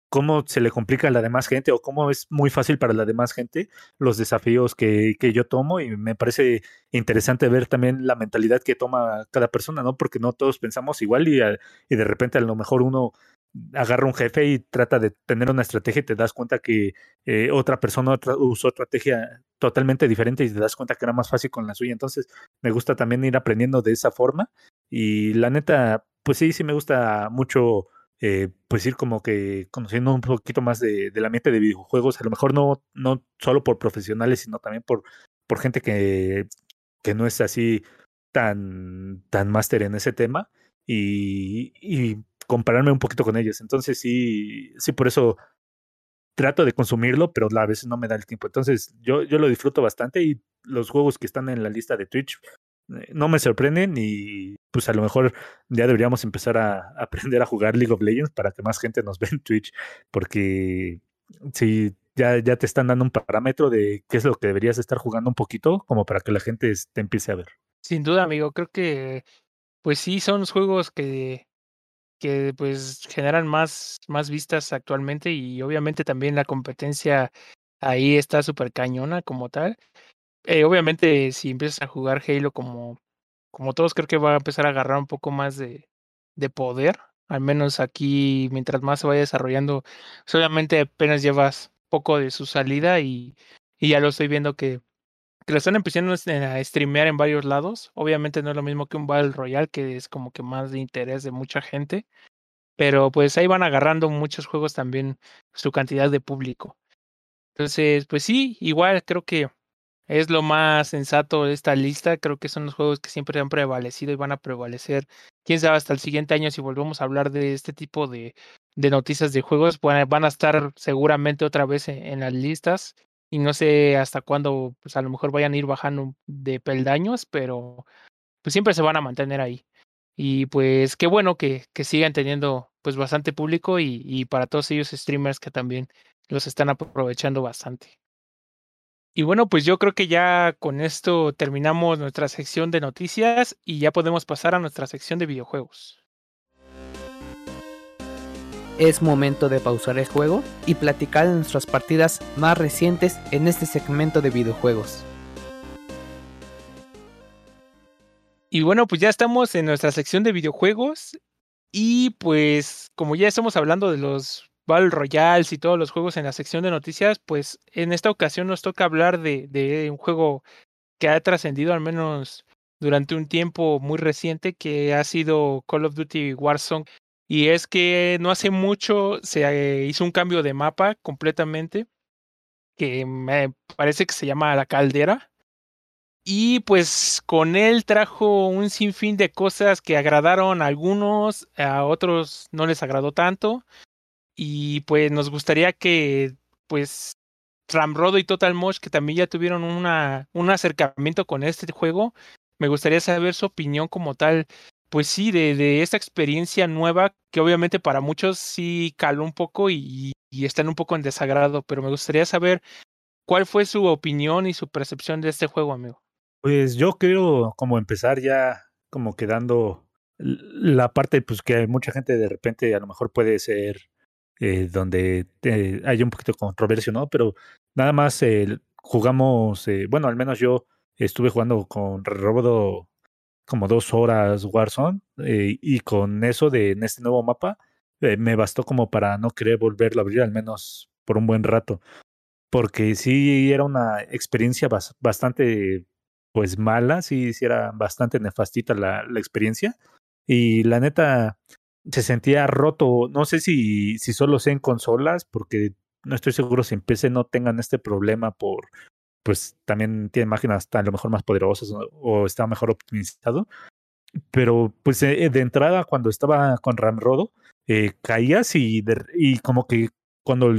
cómo se le complica a la demás gente o cómo es muy fácil para la demás gente los desafíos que, que yo tomo y me parece interesante ver también la mentalidad que toma cada persona, ¿no? Porque no todos pensamos igual y, y de repente a lo mejor uno agarra un jefe y trata de tener una estrategia y te das cuenta que eh, otra persona usó estrategia totalmente diferente y te das cuenta que era más fácil con la suya. Entonces me gusta también ir aprendiendo de esa forma y la neta, pues sí, sí me gusta mucho eh, pues ir como que conociendo un poquito más de, del ambiente de videojuegos, a lo mejor no, no solo por profesionales, sino también por, por gente que, que no es así tan, tan máster en ese tema. Y compararme un poquito con ellos. Entonces sí, sí, por eso trato de consumirlo, pero a veces no me da el tiempo. Entonces yo, yo lo disfruto bastante y los juegos que están en la lista de Twitch eh, no me sorprenden y pues a lo mejor ya deberíamos empezar a, [laughs] aprender a jugar League of Legends para que más gente nos [laughs] vea en Twitch, porque sí, ya, ya te están dando un parámetro de qué es lo que deberías estar jugando un poquito, como para que la gente te empiece a ver. Sin duda, amigo, creo que pues sí son juegos que, que pues generan más, más vistas actualmente y obviamente también la competencia ahí está súper cañona como tal. Eh, obviamente si empiezas a jugar Halo como, como todos, creo que va a empezar a agarrar un poco más de, de poder. Al menos aquí, mientras más se vaya desarrollando, obviamente apenas llevas poco de su salida y, y ya lo estoy viendo que, que lo están empezando a streamear en varios lados. Obviamente no es lo mismo que un Battle Royale, que es como que más de interés de mucha gente. Pero pues ahí van agarrando muchos juegos también su cantidad de público. Entonces, pues sí, igual creo que es lo más sensato de esta lista. Creo que son los juegos que siempre han prevalecido y van a prevalecer. Quién sabe hasta el siguiente año si volvemos a hablar de este tipo de, de noticias de juegos. Van, a estar seguramente otra vez en, las listas. Y no sé hasta cuándo, pues a lo mejor vayan a ir bajando de peldaños, pero pues siempre se van a mantener ahí. Y pues qué bueno que, que sigan teniendo pues bastante público y, y para todos ellos streamers que también los están aprovechando bastante. Y bueno, pues yo creo que ya con esto terminamos nuestra sección de noticias y ya podemos pasar a nuestra sección de videojuegos. Es momento de pausar el juego y platicar de nuestras partidas más recientes en este segmento de videojuegos. Y bueno, pues ya estamos en nuestra sección de videojuegos y pues como ya estamos hablando de los Battle Royales y todos los juegos en la sección de noticias, pues en esta ocasión nos toca hablar de, de un juego que ha trascendido al menos durante un tiempo muy reciente, que ha sido Call of Duty Warzone. Y es que no hace mucho se hizo un cambio de mapa completamente, que me parece que se llama La Caldera. Y pues con él trajo un sinfín de cosas que agradaron a algunos, a otros no les agradó tanto y pues nos gustaría que pues Ramrodo y Total Mosh que también ya tuvieron una, un acercamiento con este juego, me gustaría saber su opinión como tal, pues sí, de, esta experiencia nueva que obviamente para muchos sí caló un poco y, están un poco en desagrado, pero me gustaría saber cuál fue su opinión y su percepción de este juego, amigo. Pues yo quiero como empezar ya como quedando la parte pues que mucha gente de repente a lo mejor puede ser eh, donde eh, hay un poquito de controversia, ¿no? Pero nada más jugamos, eh, bueno, al menos yo estuve jugando con Robodo como dos horas Warzone eh, y con eso de en este nuevo mapa me bastó como para no querer volverlo a abrir al menos por un buen rato. Porque sí era una experiencia bas bastante pues mala, sí, era bastante nefastita la, la experiencia. Y la neta, se sentía roto. No sé si, si solo sea en consolas, porque no estoy seguro si en PC no tengan este problema por, pues también tiene máquinas a lo mejor más poderosas o, está mejor optimizado. Pero pues eh, de entrada cuando estaba con Ramrodo, eh, caías y, y como que cuando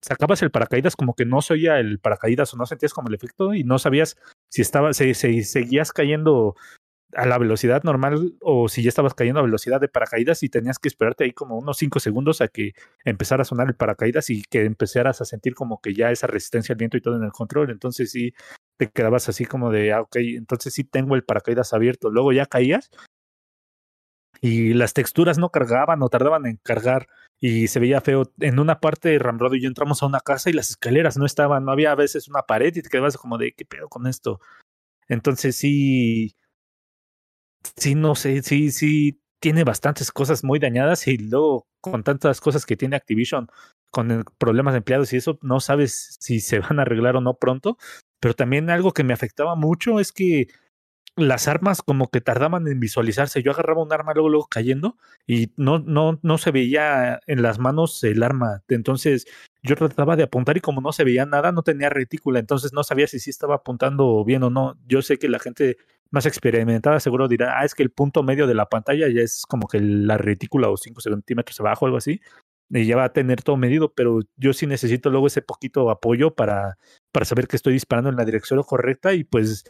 sacabas el paracaídas como que no se oía el paracaídas o no sentías como el efecto y no sabías si estaba, si, si seguías cayendo a la velocidad normal o si ya estabas cayendo a velocidad de paracaídas y tenías que esperarte ahí como unos 5 segundos a que empezara a sonar el paracaídas y que empezaras a sentir como que ya esa resistencia al viento y todo en el control. Entonces sí te quedabas así como de, ah, ok, entonces sí tengo el paracaídas abierto. Luego ya caías y las texturas no cargaban o tardaban en cargar y se veía feo. En una parte de Ramrodo y yo entramos a una casa y las escaleras no estaban, no había a veces una pared y te quedabas como de, ¿qué pedo con esto? Entonces sí sí, no sé, sí, sí, tiene bastantes cosas muy dañadas y luego con tantas cosas que tiene Activision, con problemas de empleados y eso, no sabes si se van a arreglar o no pronto. Pero también algo que me afectaba mucho es que las armas como que tardaban en visualizarse. Yo agarraba un arma luego, luego cayendo y no, no, no se veía en las manos el arma. Entonces yo trataba de apuntar y como no se veía nada, no tenía retícula. Entonces no sabía si sí estaba apuntando bien o no. Yo sé que la gente más experimentada seguro dirá, ah, es que el punto medio de la pantalla ya es como que la retícula o 5 centímetros abajo, algo así, y ya va a tener todo medido, pero yo sí necesito luego ese poquito apoyo para, para saber que estoy disparando en la dirección correcta y pues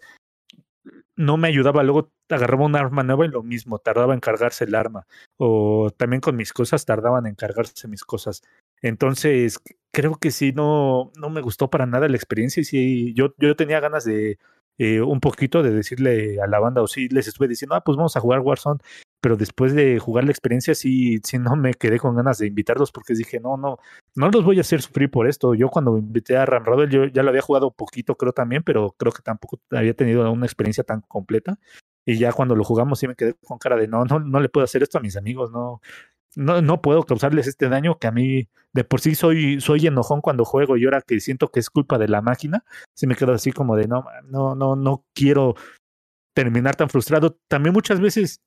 no me ayudaba, luego agarraba un arma nueva y lo mismo, tardaba en cargarse el arma, o también con mis cosas tardaban en cargarse mis cosas. Entonces, creo que sí, no, no me gustó para nada la experiencia y sí, yo, yo tenía ganas de eh, un poquito de decirle a la banda o sí les estuve diciendo, ah, pues vamos a jugar Warzone, pero después de jugar la experiencia sí, sí no me quedé con ganas de invitarlos porque dije, no, no, no los voy a hacer sufrir por esto. Yo cuando invité a Ramrodel, yo ya lo había jugado poquito, creo también, pero creo que tampoco había tenido una experiencia tan completa. Y ya cuando lo jugamos sí me quedé con cara de no, no, no le puedo hacer esto a mis amigos, no, no, no puedo causarles este daño que a mí de por sí soy, soy enojón cuando juego y ahora que siento que es culpa de la máquina, sí me quedo así como de no, no, no, no quiero terminar tan frustrado. También muchas veces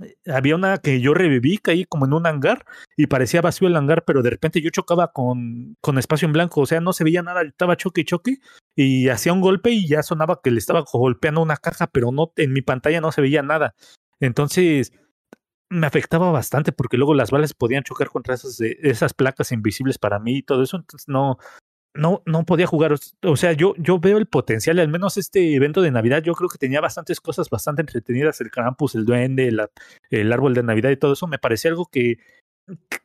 eh, había una que yo reviví, caí como en un hangar y parecía vacío el hangar, pero de repente yo chocaba con, con espacio en blanco, o sea, no se veía nada, estaba choque y choque y hacía un golpe y ya sonaba que le estaba golpeando una caja, pero no en mi pantalla no se veía nada. Entonces, me afectaba bastante porque luego las balas podían chocar contra esas, esas placas invisibles para mí y todo eso, entonces no, no, no podía jugar. O sea, yo, yo veo el potencial, al menos este evento de Navidad, yo creo que tenía bastantes cosas bastante entretenidas, el campus, el duende, el árbol de Navidad y todo eso, me parecía algo que,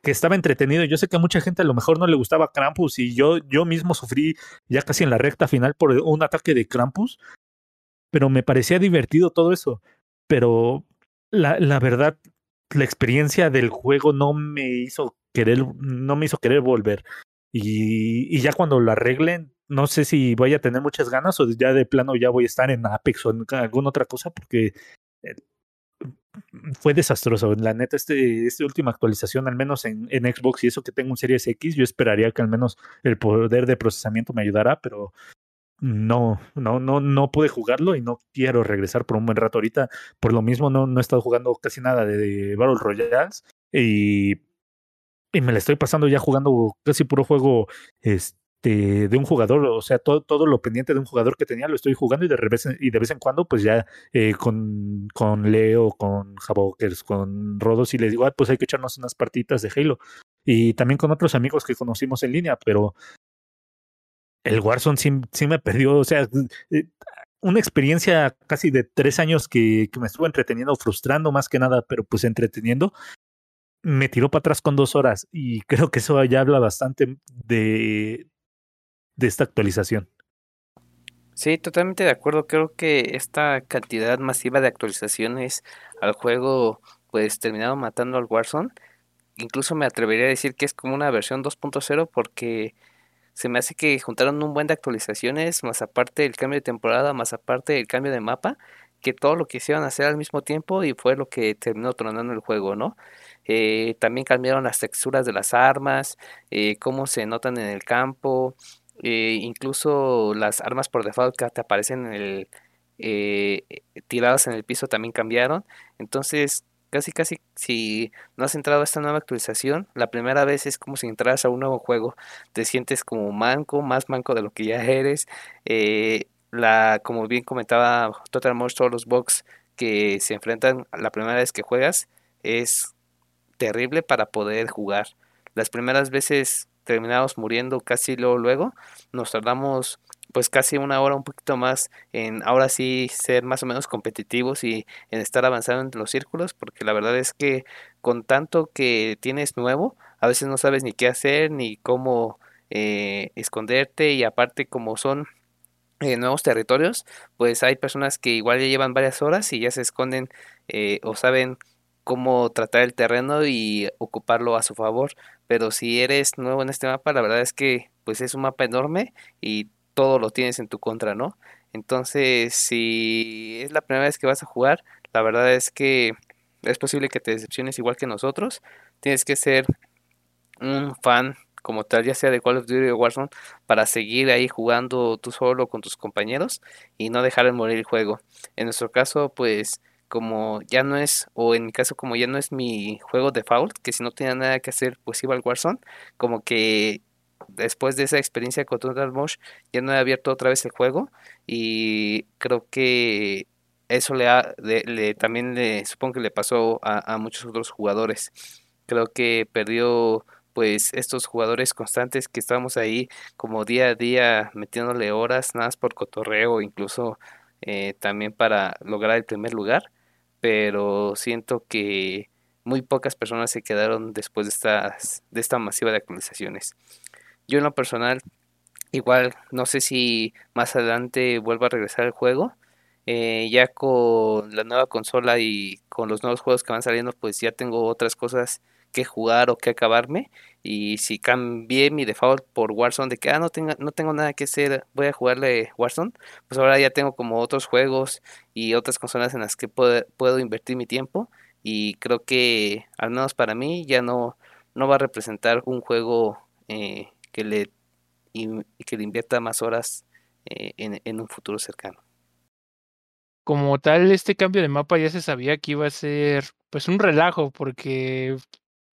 que estaba entretenido. Yo sé que a mucha gente a lo mejor no le gustaba Krampus y yo, yo mismo sufrí ya casi en la recta final por un ataque de Krampus, pero me parecía divertido todo eso. Pero la, la verdad, la experiencia del juego no me hizo querer, no me hizo querer volver. Y, y, ya cuando lo arreglen, no sé si voy a tener muchas ganas o ya de plano ya voy a estar en Apex o en alguna otra cosa porque eh, fue desastroso. La neta, este, esta última actualización, al menos en, en, Xbox y eso que tengo un Series X, yo esperaría que al menos el poder de procesamiento me ayudara, pero no, no, no, no pude jugarlo y no quiero regresar por un buen rato ahorita. Por lo mismo, no, no he estado jugando casi nada de, Battle Royales y, me la estoy pasando ya jugando casi puro juego este, de un jugador. O sea, todo, todo lo pendiente de un jugador que tenía lo estoy jugando y de, vez, y de vez en cuando, pues ya eh, con, con Leo, con Javokers, con Rodos y les digo, ah, pues hay que echarnos unas partitas de Halo. Y también con otros amigos que conocimos en línea, pero el Warzone sí, me perdió, o sea, eh, una experiencia casi de tres años que, me estuvo entreteniendo, frustrando más que nada, pero pues entreteniendo, me tiró para atrás con dos horas y [laughs] creo que eso ya habla bastante de, de esta actualización. Sí, totalmente de acuerdo. Creo que esta cantidad masiva de actualizaciones al juego pues terminaron matando al Warzone. Incluso me atrevería a decir que es como una versión 2.0 porque se me hace que juntaron un buen de actualizaciones, más aparte del cambio de temporada, más aparte del cambio de mapa, que todo lo quisieron hacer al mismo tiempo y fue lo que terminó tronando el juego, ¿no? Eh, también cambiaron las texturas de las armas, eh, cómo se notan en el campo, eh, incluso las armas por default que te aparecen en el, tiradas en el piso también cambiaron. Entonces casi casi si no has entrado a esta nueva actualización, la primera vez es como si entras a un nuevo juego, te sientes como manco, más manco de lo que ya eres. Eh, la, como bien comentaba Total Mosh, todos los bugs que se enfrentan la primera vez que juegas es terrible para poder jugar. Las primeras veces terminamos muriendo casi luego, luego nos tardamos pues casi una hora, un poquito más en ahora sí ser más o menos competitivos y en estar avanzando entre los círculos, porque la verdad es que con tanto que tienes nuevo, a veces no sabes ni qué hacer, ni cómo eh, esconderte y aparte como son eh, nuevos territorios, pues hay personas que igual ya llevan varias horas y ya se esconden eh, o saben cómo tratar el terreno y ocuparlo a su favor. Pero si eres nuevo en este mapa, la verdad es que pues es un mapa enorme y todo lo tienes en tu contra, ¿no? Entonces, si es la primera vez que vas a jugar, la verdad es que es posible que te decepciones igual que nosotros. Tienes que ser un fan como tal, ya sea de Call of Duty o Warzone, para seguir ahí jugando tú solo con tus compañeros y no dejar de morir el juego. En nuestro caso, pues como ya no es, o en mi caso como ya no es mi juego default, que si no tenía nada que hacer, pues iba al Warzone, como que después de esa experiencia con Total Mosh, ya no he abierto otra vez el juego y creo que eso le, ha, le, también le supongo que le pasó a, a, muchos otros jugadores. Creo que perdió pues estos jugadores constantes que estábamos ahí como día a día metiéndole horas nada más por cotorreo, incluso eh, también para lograr el primer lugar, pero siento que muy pocas personas se quedaron después de, estas, de esta masiva de actualizaciones. Yo en lo personal, igual no sé si más adelante vuelva a regresar el juego. Eh, ya con la nueva consola y con los nuevos juegos que van saliendo, pues ya tengo otras cosas que jugar o que acabarme. Y si cambié mi default por Warzone de que ah, no, tenga, no tengo nada que hacer, voy a jugarle Warzone, pues ahora ya tengo como otros juegos y otras consolas en las que puedo, puedo invertir mi tiempo. Y creo que, al menos para mí, ya no, no va a representar un juego eh, que, le, que le invierta más horas eh, en, en un futuro cercano. Como tal, este cambio de mapa ya se sabía que iba a ser pues un relajo, porque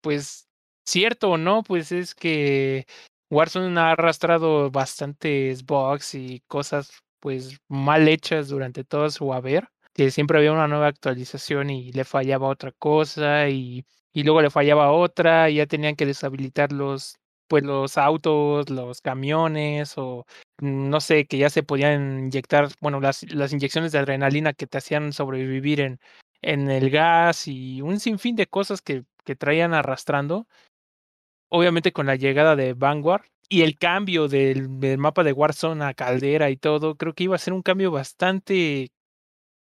pues cierto o no, pues es que Warzone ha arrastrado bastantes bugs y cosas pues mal hechas durante todo su haber, que siempre había una nueva actualización y le fallaba otra cosa y, y luego le fallaba otra y ya tenían que deshabilitar los pues los autos, los camiones o no sé, que ya se podían inyectar, bueno, las, las inyecciones de adrenalina que te hacían sobrevivir en, en el gas y un sinfín de cosas que, que traían arrastrando. Obviamente con la llegada de Vanguard y el cambio del, del, mapa de Warzone a Caldera y todo, creo que iba a ser un cambio bastante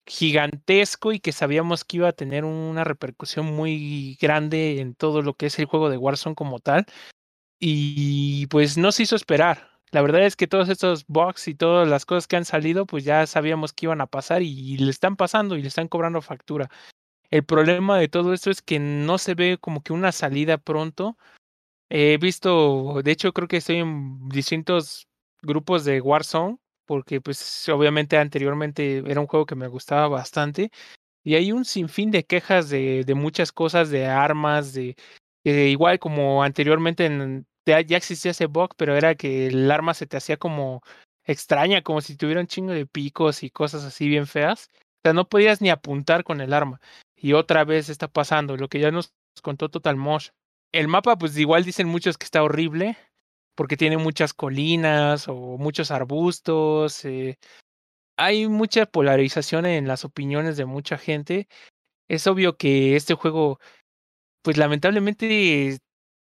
gigantesco y que sabíamos que iba a tener una repercusión muy grande en todo lo que es el juego de Warzone como tal. Y pues no se hizo esperar. La verdad es que todos estos bugs y todas las cosas que han salido, pues ya sabíamos que iban a pasar y, le están pasando y le están cobrando factura. El problema de todo esto es que no se ve como que una salida pronto. He visto, de hecho creo que estoy en distintos grupos de Warzone, porque pues obviamente anteriormente era un juego que me gustaba bastante. Y hay un sinfín de quejas de, de muchas cosas, de armas, de, igual como anteriormente en, ya, existía ese bug, pero era que el arma se te hacía como extraña, como si tuviera un chingo de picos y cosas así bien feas. O sea, no podías ni apuntar con el arma. Y otra vez está pasando, lo que ya nos contó Total Mosh. El mapa, pues igual dicen muchos que está horrible, porque tiene muchas colinas o muchos arbustos. Eh, hay mucha polarización en las opiniones de mucha gente. Es obvio que este juego pues lamentablemente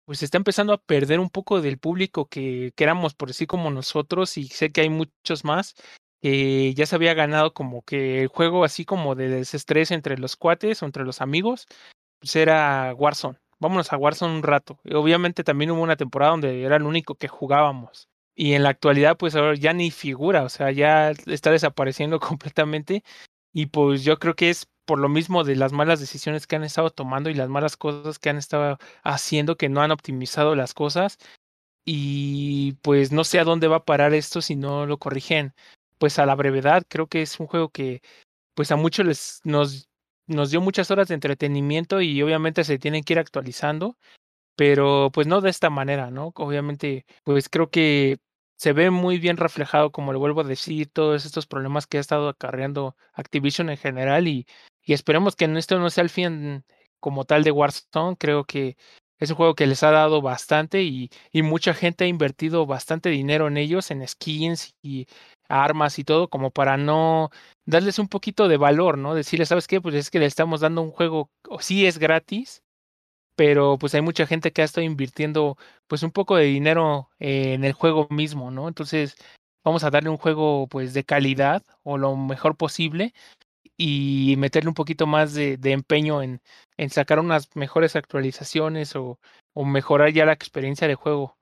pues está empezando a perder un poco del público que, que éramos por así como nosotros y sé que hay muchos más que ya se había ganado como que el juego así como de desestrés entre los cuates o entre los amigos pues era Warzone. Vámonos a Warzone un rato. Y obviamente también hubo una temporada donde era el único que jugábamos. Y en la actualidad pues ahora ya ni figura, o sea, ya está desapareciendo [laughs] completamente. Y pues yo creo que es por lo mismo de las malas decisiones que han estado tomando y las malas cosas que han estado haciendo, que no han optimizado las cosas. Y pues no sé a dónde va a parar esto si no lo corrigen. Pues a la brevedad, creo que es un juego que pues a muchos les nos, nos dio muchas horas de entretenimiento y obviamente se tienen que ir actualizando, pero pues no de esta manera, ¿no? Obviamente, pues creo que se ve muy bien reflejado, como le vuelvo a decir, todos estos problemas que ha estado acarreando Activision en general y y esperemos que esto no sea el fin como tal de Warzone. Creo que es un juego que les ha dado bastante y, mucha gente ha invertido bastante dinero en ellos, en skins y armas y todo, como para no darles un poquito de valor, ¿no? Decirles, ¿sabes qué? Pues es que le estamos dando un juego, o sí es gratis, pero pues hay mucha gente que ha estado invirtiendo pues un poco de dinero en el juego mismo, ¿no? Entonces vamos a darle un juego pues de calidad o lo mejor posible y meterle un poquito más de, empeño en, en, sacar unas mejores actualizaciones o, o, mejorar ya la experiencia de juego.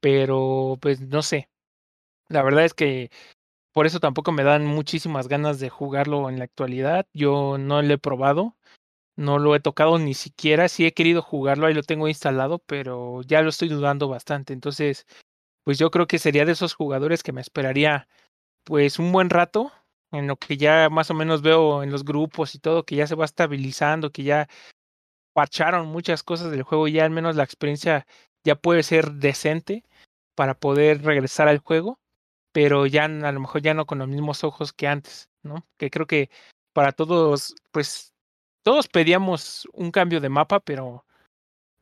Pero pues no sé. La verdad es que por eso tampoco me dan muchísimas ganas de jugarlo en la actualidad. Yo no lo he probado. No lo he tocado ni siquiera. Sí he querido jugarlo, ahí lo tengo instalado, pero ya lo estoy dudando bastante. Entonces, pues yo creo que sería de esos jugadores que me esperaría pues un buen rato en lo que ya más o menos veo en los grupos y todo, que ya se va estabilizando, que ya parcharon muchas cosas del juego ya al menos la experiencia ya puede ser decente para poder regresar al juego, pero ya a lo mejor ya no con los mismos ojos que antes, ¿no? Que creo que para todos, pues todos pedíamos un cambio de mapa, pero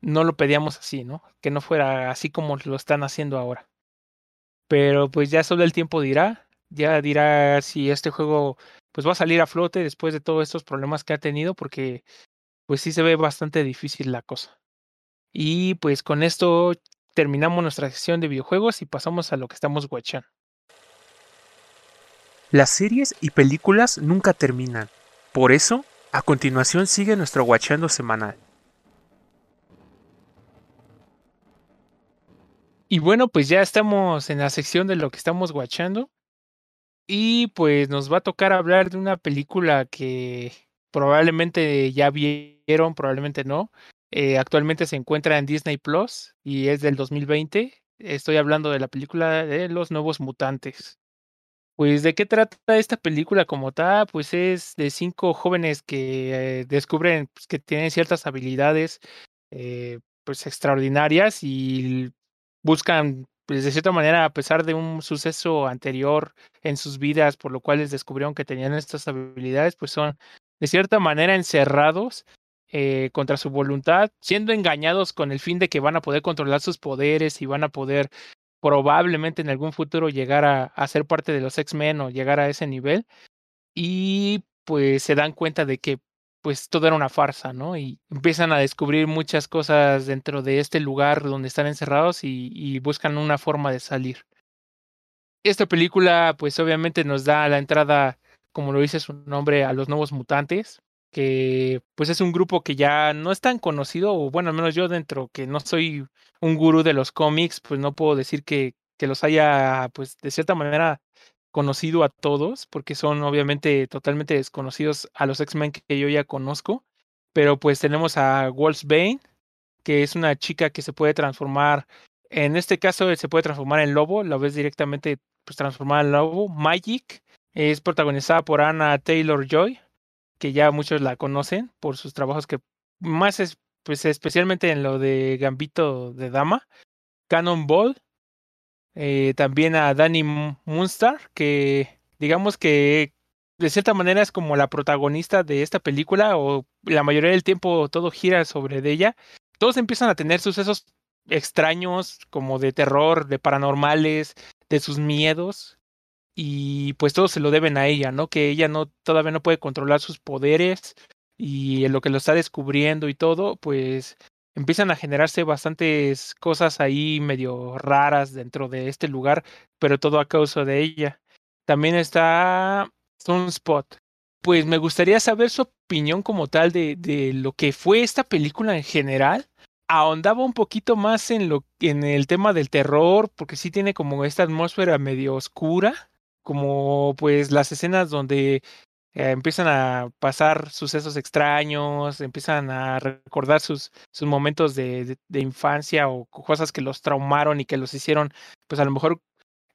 no lo pedíamos así, ¿no? Que no fuera así como lo están haciendo ahora. Pero pues ya solo el tiempo dirá ya dirá si este juego pues va a salir a flote después de todos estos problemas que ha tenido, porque pues sí se ve bastante difícil la cosa. Y pues con esto terminamos nuestra sesión de videojuegos y pasamos a lo que estamos watchando. Las series y películas nunca terminan. Por eso, a continuación sigue nuestro Watchando semanal. Y bueno, pues ya estamos en la sección de lo que estamos watchando. Y pues nos va a tocar hablar de una película que probablemente ya vieron, probablemente no. Eh, actualmente se encuentra en Disney Plus y es del 2020. Estoy hablando de la película de Los Nuevos Mutantes. Pues, ¿de qué trata esta película como tal? Pues es de cinco jóvenes que eh, descubren pues, que tienen ciertas habilidades eh, pues extraordinarias y buscan, pues de cierta manera, a pesar de un suceso anterior en sus vidas, por lo cual les descubrieron que tenían estas habilidades, pues son de cierta manera encerrados eh, contra su voluntad, siendo engañados con el fin de que van a poder controlar sus poderes y van a poder probablemente en algún futuro llegar a, a ser parte de los X-Men o llegar a ese nivel. Y pues se dan cuenta de que pues todo era una farsa, ¿no? Y empiezan a descubrir muchas cosas dentro de este lugar donde están encerrados y, buscan una forma de salir. Esta película pues obviamente nos da la entrada, como lo dice su nombre, a los nuevos mutantes, que pues es un grupo que ya no es tan conocido, o bueno, al menos yo dentro, que no soy un gurú de los cómics, pues no puedo decir que, que los haya, pues de cierta manera conocido a todos, porque son obviamente totalmente desconocidos a los X-Men que yo ya conozco, pero pues tenemos a Wolfsbane, que es una chica que se puede transformar, en este caso se puede transformar en lobo, la ves directamente pues transformada en lobo, Magic, es protagonizada por Anna Taylor Joy, que ya muchos la conocen por sus trabajos que más es, pues especialmente en lo de Gambito de Dama, Cannonball, eh, también a Danny Moonstar, que digamos que de cierta manera es como la protagonista de esta película, o la mayoría del tiempo todo gira sobre ella. Todos empiezan a tener sucesos extraños, como de terror, de paranormales, de sus miedos, y pues todo se lo deben a ella, ¿no? Que ella no todavía no puede controlar sus poderes y lo que lo está descubriendo y todo, pues empiezan a generarse bastantes cosas ahí medio raras dentro de este lugar, pero todo a causa de ella. También está Sunspot. Pues me gustaría saber su opinión como tal de, de lo que fue esta película en general. Ahondaba un poquito más en lo en el tema del terror, porque sí tiene como esta atmósfera medio oscura como pues las escenas donde eh, empiezan a pasar sucesos extraños, empiezan a recordar sus, sus momentos de, de, infancia o cosas que los traumaron y que los hicieron, pues a lo mejor,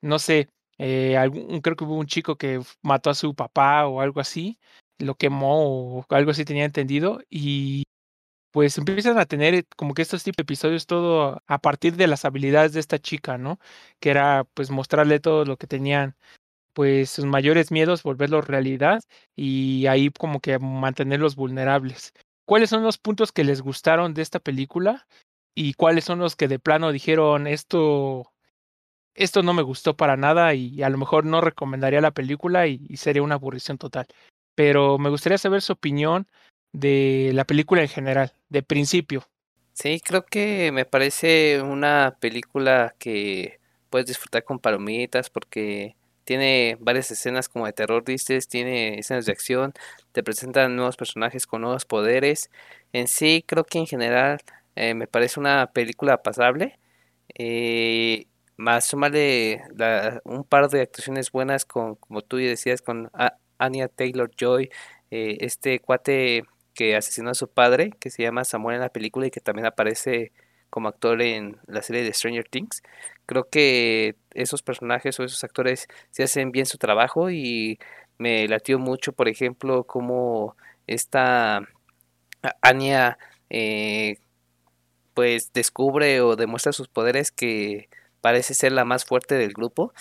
no sé, eh, algún, creo que hubo un chico que mató a su papá o algo así, lo quemó o algo así tenía entendido y pues empiezan a tener como que estos tipos de episodios todo a partir de las habilidades de esta chica, ¿no? Que era pues mostrarle todo lo que tenían pues sus mayores miedos, volverlos realidad y ahí como que mantenerlos vulnerables. ¿Cuáles son los puntos que les gustaron de esta película? ¿Y cuáles son los que de plano dijeron esto, esto no me gustó para nada y a lo mejor no recomendaría la película y, y sería una aburrición total? Pero me gustaría saber su opinión de la película en general, de principio. Sí, creo que me parece una película que puedes disfrutar con palomitas porque tiene varias escenas como de terror, dices, tiene escenas de acción, te presentan nuevos personajes con nuevos poderes. En sí, creo que en general eh, me parece una película pasable. Eh, más sumarle un par de actuaciones buenas con, como tú decías, con Anya Taylor Joy, eh, este cuate que asesinó a su padre, que se llama Samuel en la película y que también aparece como actor en la serie de Stranger Things. Creo que esos personajes o esos actores se hacen bien su trabajo y me latió mucho, por ejemplo, como esta Anya eh, pues descubre o demuestra sus poderes que parece ser la más fuerte del grupo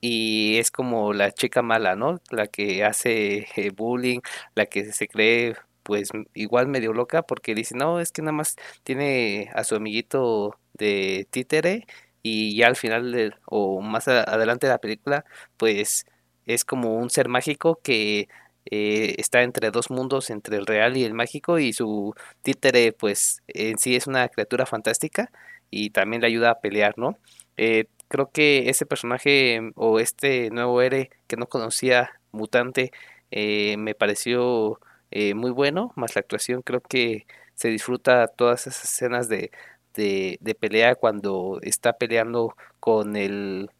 y es como la chica mala, ¿no? La que hace eh, bullying, la que se cree pues igual medio loca porque dice, no, es que nada más tiene a su amiguito de títere y ya al final o más adelante de la película pues es como un ser mágico que eh, está entre dos mundos, entre el real y el mágico, y su títere, pues en sí es una criatura fantástica y también le ayuda a pelear, ¿no? Eh, creo que ese personaje o este nuevo Ere que no conocía, mutante, eh, me pareció muy bueno, más la actuación creo que se disfruta todas esas escenas de, de, de pelea cuando está peleando con el,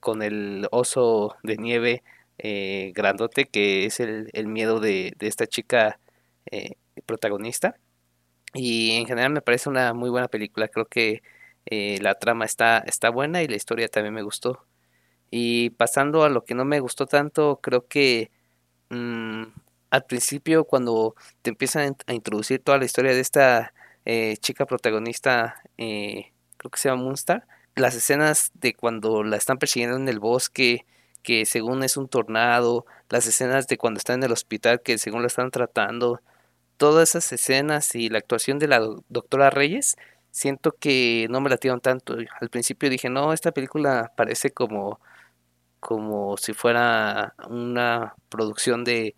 con el oso de nieve eh, grandote que es el, el miedo de, de, esta chica eh, protagonista. Y en general me parece una muy buena película. Creo que eh, la trama está, está buena y la historia también me gustó. Y pasando a lo que no me gustó tanto, creo que mmm, al principio cuando te empiezan a introducir toda la historia de esta eh, chica protagonista, eh, creo que se llama Moonstar, las escenas de cuando la están persiguiendo en el bosque, que según es un tornado, las escenas de cuando está en el hospital, que según la están tratando, todas esas escenas y la actuación de la doctora Reyes, siento que no me la latieron tanto. Al principio dije, no, esta película parece como, como si fuera una producción de,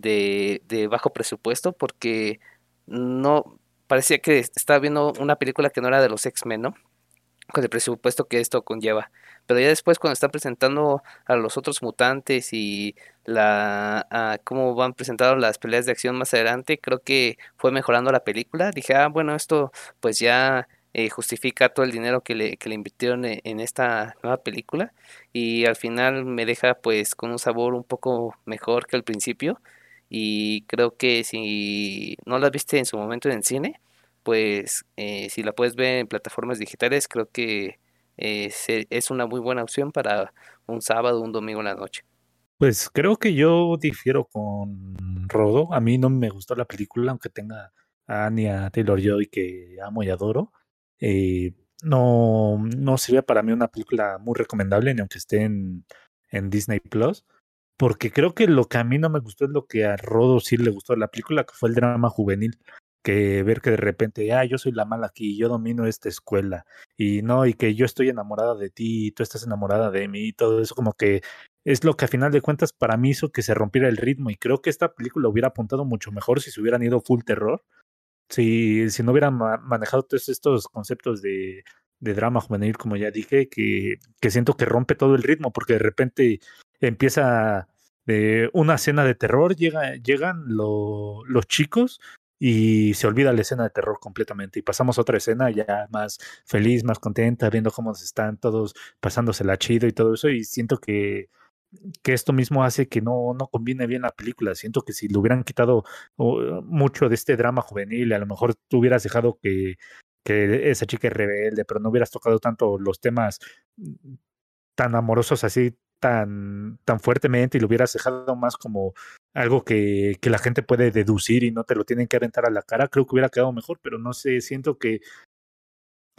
de, bajo presupuesto, porque no parecía que estaba viendo una película que no era de los X-Men, ¿no? con el presupuesto que esto conlleva. Pero ya después cuando están presentando a los otros mutantes y la cómo van presentando las peleas de acción más adelante, creo que fue mejorando la película. Dije, ah, bueno, esto pues ya eh, justifica todo el dinero que le, que le invirtieron en, en, esta nueva película y al final me deja pues con un sabor un poco mejor que al principio y creo que si no la viste en su momento en el cine, pues eh, si la puedes ver en plataformas digitales, creo que eh, es una muy buena opción para un sábado un domingo en la noche. Pues creo que yo difiero con Rodo. A mí no me gustó la película, aunque tenga a Anya Taylor Joy que amo y adoro. Eh, no, no sería para mí una película muy recomendable, ni aunque esté en, en Disney Plus. Porque creo que lo que a mí no me gustó es lo que a Rodo sí le gustó la película, que fue el drama juvenil que ver que de repente, ah, yo soy la mala aquí, yo domino esta escuela, y no, y que yo estoy enamorada de ti, y tú estás enamorada de mí, y todo eso como que es lo que a final de cuentas para mí hizo que se rompiera el ritmo, y creo que esta película hubiera apuntado mucho mejor si se hubieran ido full terror, si, si no hubieran manejado todos estos conceptos de, de drama juvenil, como ya dije, que, que siento que rompe todo el ritmo, porque de repente empieza eh, una escena de terror, llega, llegan lo, los chicos y se olvida la escena de terror completamente y pasamos a otra escena ya más feliz, más contenta, viendo cómo están todos pasándosela chido y todo eso y siento que que esto mismo hace que no, no combine bien la película. Siento que si le hubieran quitado mucho de este drama juvenil, a lo mejor tú hubieras dejado que, que esa chica es rebelde, pero no hubieras tocado tanto los temas tan amorosos así tan, tan fuertemente y lo hubieras dejado más como algo que, que la gente puede deducir y no te lo tienen que aventar a la cara, creo que hubiera quedado mejor, pero no sé, siento que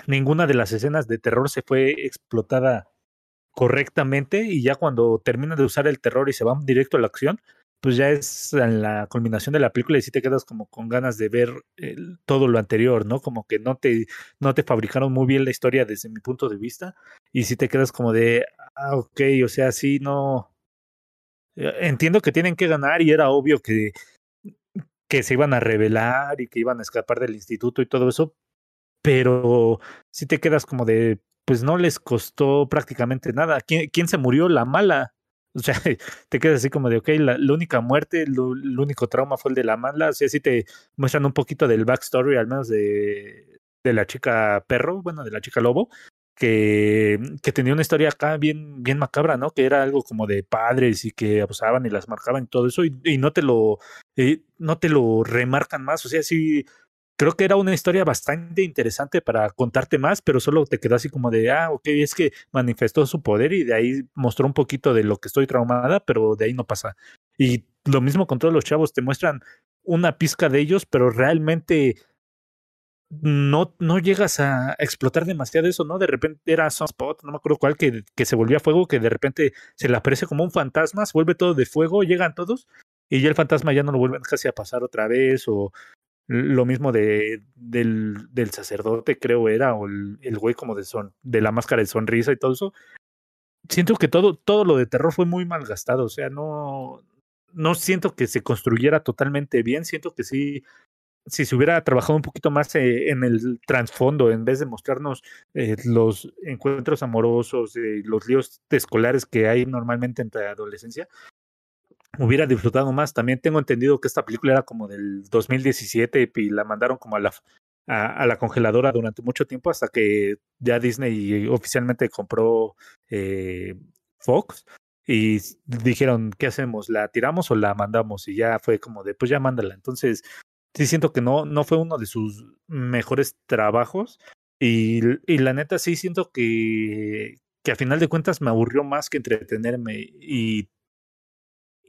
ninguna de las escenas de terror se fue explotada correctamente y ya cuando terminan de usar el terror y se van directo a la acción, pues ya es en la culminación de la película y sí te quedas como con ganas de ver el, todo lo anterior, ¿no? Como que no te, no te fabricaron muy bien la historia desde mi punto de vista y sí te quedas como de, ah, ok, o sea, sí, no. Eh, entiendo que tienen que ganar y era obvio que, que se iban a revelar y que iban a escapar del instituto y todo eso, pero sí te quedas como de, pues no les costó prácticamente nada. ¿Quién, quién se murió? La mala. O sea, [laughs] te quedas así como de, ok, la, única muerte, el único trauma fue el de la mala. O sea, sí te muestran un poquito del backstory, al menos de, de la chica perro, bueno, de la chica lobo, que, que tenía una historia acá bien, bien macabra, ¿no? Que era algo como de padres y que abusaban y las marcaban y todo eso, y, y no te lo, eh, no te lo remarcan más. O sea, sí, creo que era una historia bastante interesante para contarte más, pero solo te quedó así como de, ah, ok, es que manifestó su poder y de ahí mostró un poquito de lo que estoy traumada, pero de ahí no pasa. Y lo mismo con todos los chavos, te muestran una pizca de ellos, pero realmente no, no llegas a explotar demasiado eso, ¿no? De repente era Sunspot, no me acuerdo cuál, que, que se volvía fuego, que de repente se le aparece como un fantasma, se vuelve todo de fuego, llegan todos, y ya el fantasma ya no lo vuelven casi a pasar otra vez, o lo mismo de, del, del sacerdote, creo era, o el, el güey como de, son, de la máscara de sonrisa y todo eso. Siento que todo, todo lo de terror fue muy malgastado, o sea, no, no siento que se construyera totalmente bien, siento que sí, si se hubiera trabajado un poquito más eh, en el trasfondo, en vez de mostrarnos eh, los encuentros amorosos, eh, los líos escolares que hay normalmente entre adolescencia, hubiera disfrutado más. También tengo entendido que esta película era como del 2017 y la mandaron como a la, a, la congeladora durante mucho tiempo hasta que ya Disney oficialmente compró Fox y dijeron, ¿qué hacemos? ¿La tiramos o la mandamos? Y ya fue como de, pues ya mándala. Entonces, sí siento que no, no fue uno de sus mejores trabajos. Y, y la neta sí siento que, que a final de cuentas me aburrió más que entretenerme y,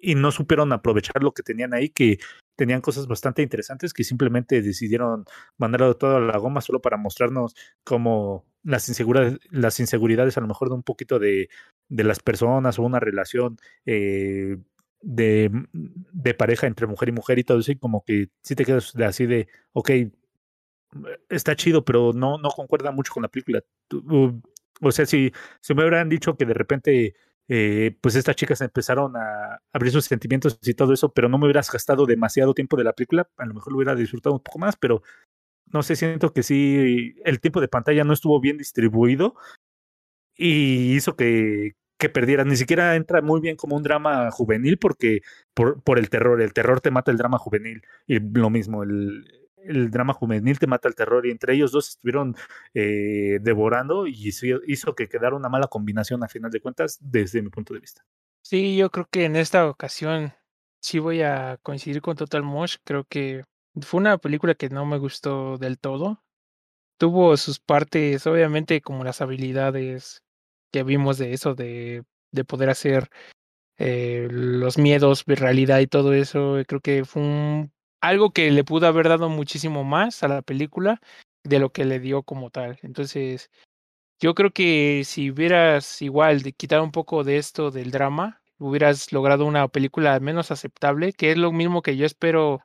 y no supieron aprovechar lo que tenían ahí, que tenían cosas bastante interesantes que simplemente decidieron mandarlo todo a la goma solo para mostrarnos cómo las inseguridades, las inseguridades a lo mejor de un poquito de, de las personas o una relación eh, de, de, pareja entre mujer y mujer y todo eso, y como que si te quedas así de, ok, está chido, pero no, no concuerda mucho con la película. O sea, si, si me hubieran dicho que de repente, eh, pues estas chicas empezaron a abrir sus sentimientos y todo eso, pero no me hubieras gastado demasiado tiempo de la película, a lo mejor lo hubiera disfrutado un poco más, pero no sé, siento que sí, el tiempo de pantalla no estuvo bien distribuido y hizo que, que perdiera. Ni siquiera entra muy bien como un drama juvenil porque por, por el terror, el terror te mata el drama juvenil y lo mismo, el, el drama juvenil te mata el terror y entre ellos dos estuvieron eh, devorando y hizo que quedara una mala combinación a final de cuentas desde mi punto de vista. Sí, yo creo que en esta ocasión sí voy a coincidir con Total Mosh. Creo que fue una película que no me gustó del todo. Tuvo sus partes, obviamente, como las habilidades que vimos de eso, de, de poder hacer eh, los miedos, realidad y todo eso. Creo que fue un, algo que le pudo haber dado muchísimo más a la película de lo que le dio como tal. Entonces, yo creo que si hubieras igual de quitar un poco de esto del drama, hubieras logrado una película menos aceptable, que es lo mismo que yo espero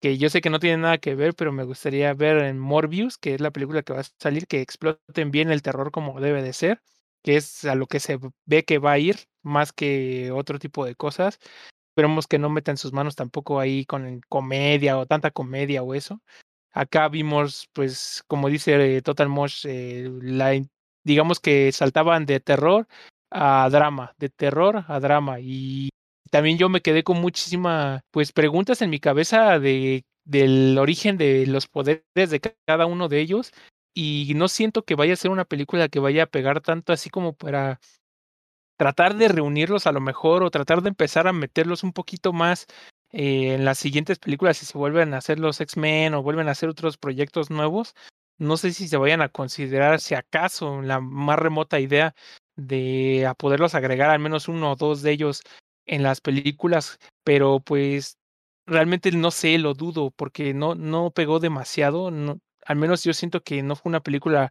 que yo sé que no tiene nada que ver, pero me gustaría ver en Morbius, que es la película que va a salir, que exploten bien el terror como debe de ser, que es a lo que se ve que va a ir, más que otro tipo de cosas. Esperemos que no metan sus manos tampoco ahí con comedia o tanta comedia o eso. Acá vimos, pues, como dice Total Mosh, eh, digamos que saltaban de terror a drama, de terror a drama. Y también yo me quedé con muchísimas pues preguntas en mi cabeza de del origen de los poderes de cada uno de ellos y no siento que vaya a ser una película que vaya a pegar tanto así como para tratar de reunirlos a lo mejor o tratar de empezar a meterlos un poquito más eh, en las siguientes películas si se vuelven a hacer los X-Men o vuelven a hacer otros proyectos nuevos. No sé si se vayan a considerar si acaso la más remota idea de poderlos agregar al menos uno o dos de ellos en las películas, pero pues realmente no sé, lo dudo, porque no, no pegó demasiado, al menos yo siento que no fue una película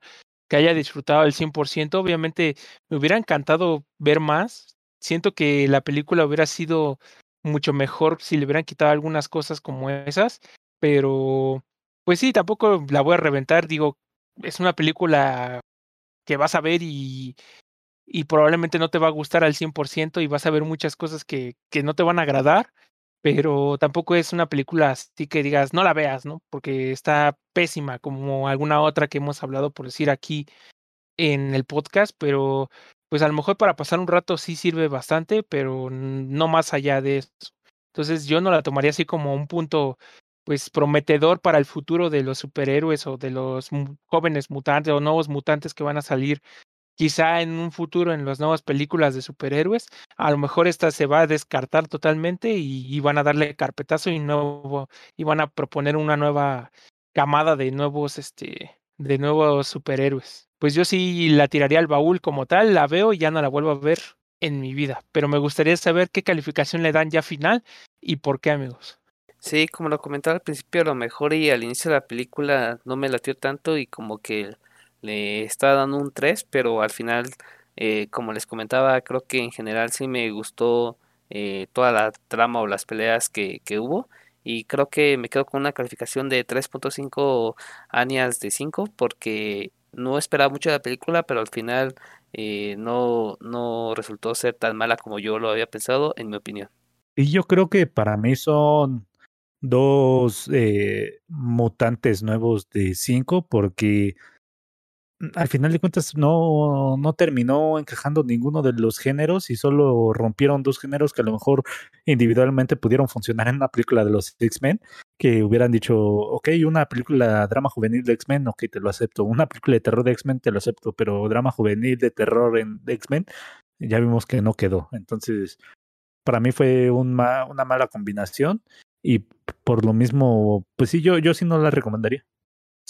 que haya disfrutado al 100%, obviamente me hubiera encantado ver más, siento que la película hubiera sido mucho mejor si le hubieran quitado algunas cosas como esas, pero pues sí, tampoco la voy a reventar, digo, es una película que vas a ver y y probablemente no te va a gustar al 100% y vas a ver muchas cosas que, que no te van a agradar, pero tampoco es una película así que digas, no la veas, ¿no? Porque está pésima, como alguna otra que hemos hablado, por decir aquí en el podcast, pero pues a lo mejor para pasar un rato sí sirve bastante, pero no más allá de eso. Entonces yo no la tomaría así como un punto pues prometedor para el futuro de los superhéroes o de los jóvenes mutantes o nuevos mutantes que van a salir quizá en un futuro en las nuevas películas de superhéroes, a lo mejor esta se va a descartar totalmente y, van a darle carpetazo y nuevo y van a proponer una nueva camada de nuevos este de nuevos superhéroes. Pues yo sí la tiraría al baúl como tal, la veo y ya no la vuelvo a ver en mi vida, pero me gustaría saber qué calificación le dan ya final y por qué, amigos. Sí, como lo comentaba al principio, a lo mejor y al inicio de la película no me latió tanto y como que le está dando un 3, pero al final, eh, como les comentaba, creo que en general sí me gustó eh, toda la trama o las peleas que, que, hubo. Y creo que me quedo con una calificación de 3.5 años de 5 porque no esperaba mucho de la película, pero al final eh, no, no resultó ser tan mala como yo lo había pensado, en mi opinión. Y yo creo que para mí son dos mutantes nuevos de cinco, porque al final de cuentas no, no terminó encajando ninguno de los géneros y solo rompieron dos géneros que a lo mejor individualmente pudieron funcionar en una película de los X-Men, que hubieran dicho, ok, una película drama juvenil de X-Men, ok, te lo acepto, una película de terror de X-Men, te lo acepto, pero drama juvenil de terror en X-Men, ya vimos que no quedó. Entonces, para mí fue un una mala combinación y por lo mismo, pues sí, yo, yo sí no la recomendaría.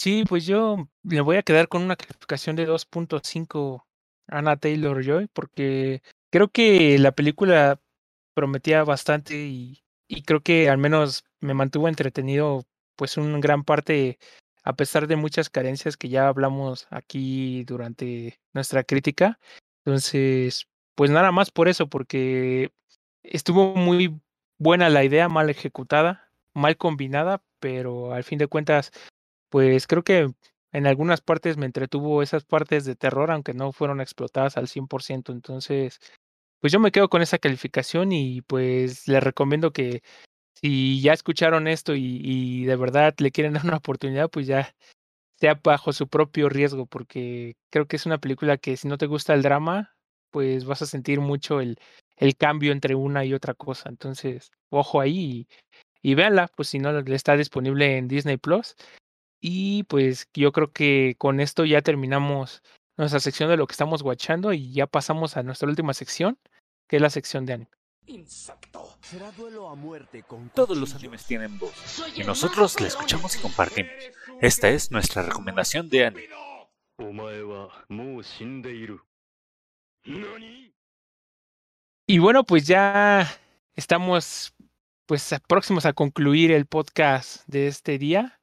Sí, pues yo le voy a quedar con una calificación de 2.5 Anna Taylor Joy porque creo que la película prometía bastante y, y creo que al menos me mantuvo entretenido pues una gran parte a pesar de muchas carencias que ya hablamos aquí durante nuestra crítica. Entonces, pues nada más por eso, porque estuvo muy buena la idea, mal ejecutada, mal combinada, pero al fin de cuentas pues creo que en algunas partes me entretuvo esas partes de terror, aunque no fueron explotadas al 100%. Entonces, pues yo me quedo con esa calificación y pues les recomiendo que si ya escucharon esto y, de verdad le quieren [laughs] dar una oportunidad, pues ya sea bajo su propio riesgo, porque creo que es una película que si no te gusta el drama, pues vas a sentir mucho el, el cambio entre una y otra cosa. Entonces, ojo ahí y, y véanla, pues si no, está disponible en Disney Plus. Y pues yo creo que con esto ya terminamos nuestra sección de lo que estamos guachando y ya pasamos a nuestra última sección, que es la sección de anime. Insecto. Será duelo a muerte con Todos los animes tienen voz y nosotros la escuchamos y compartimos. Esta es nuestra recomendación de anime. Y bueno, pues ya estamos pues próximos a concluir el podcast de este día.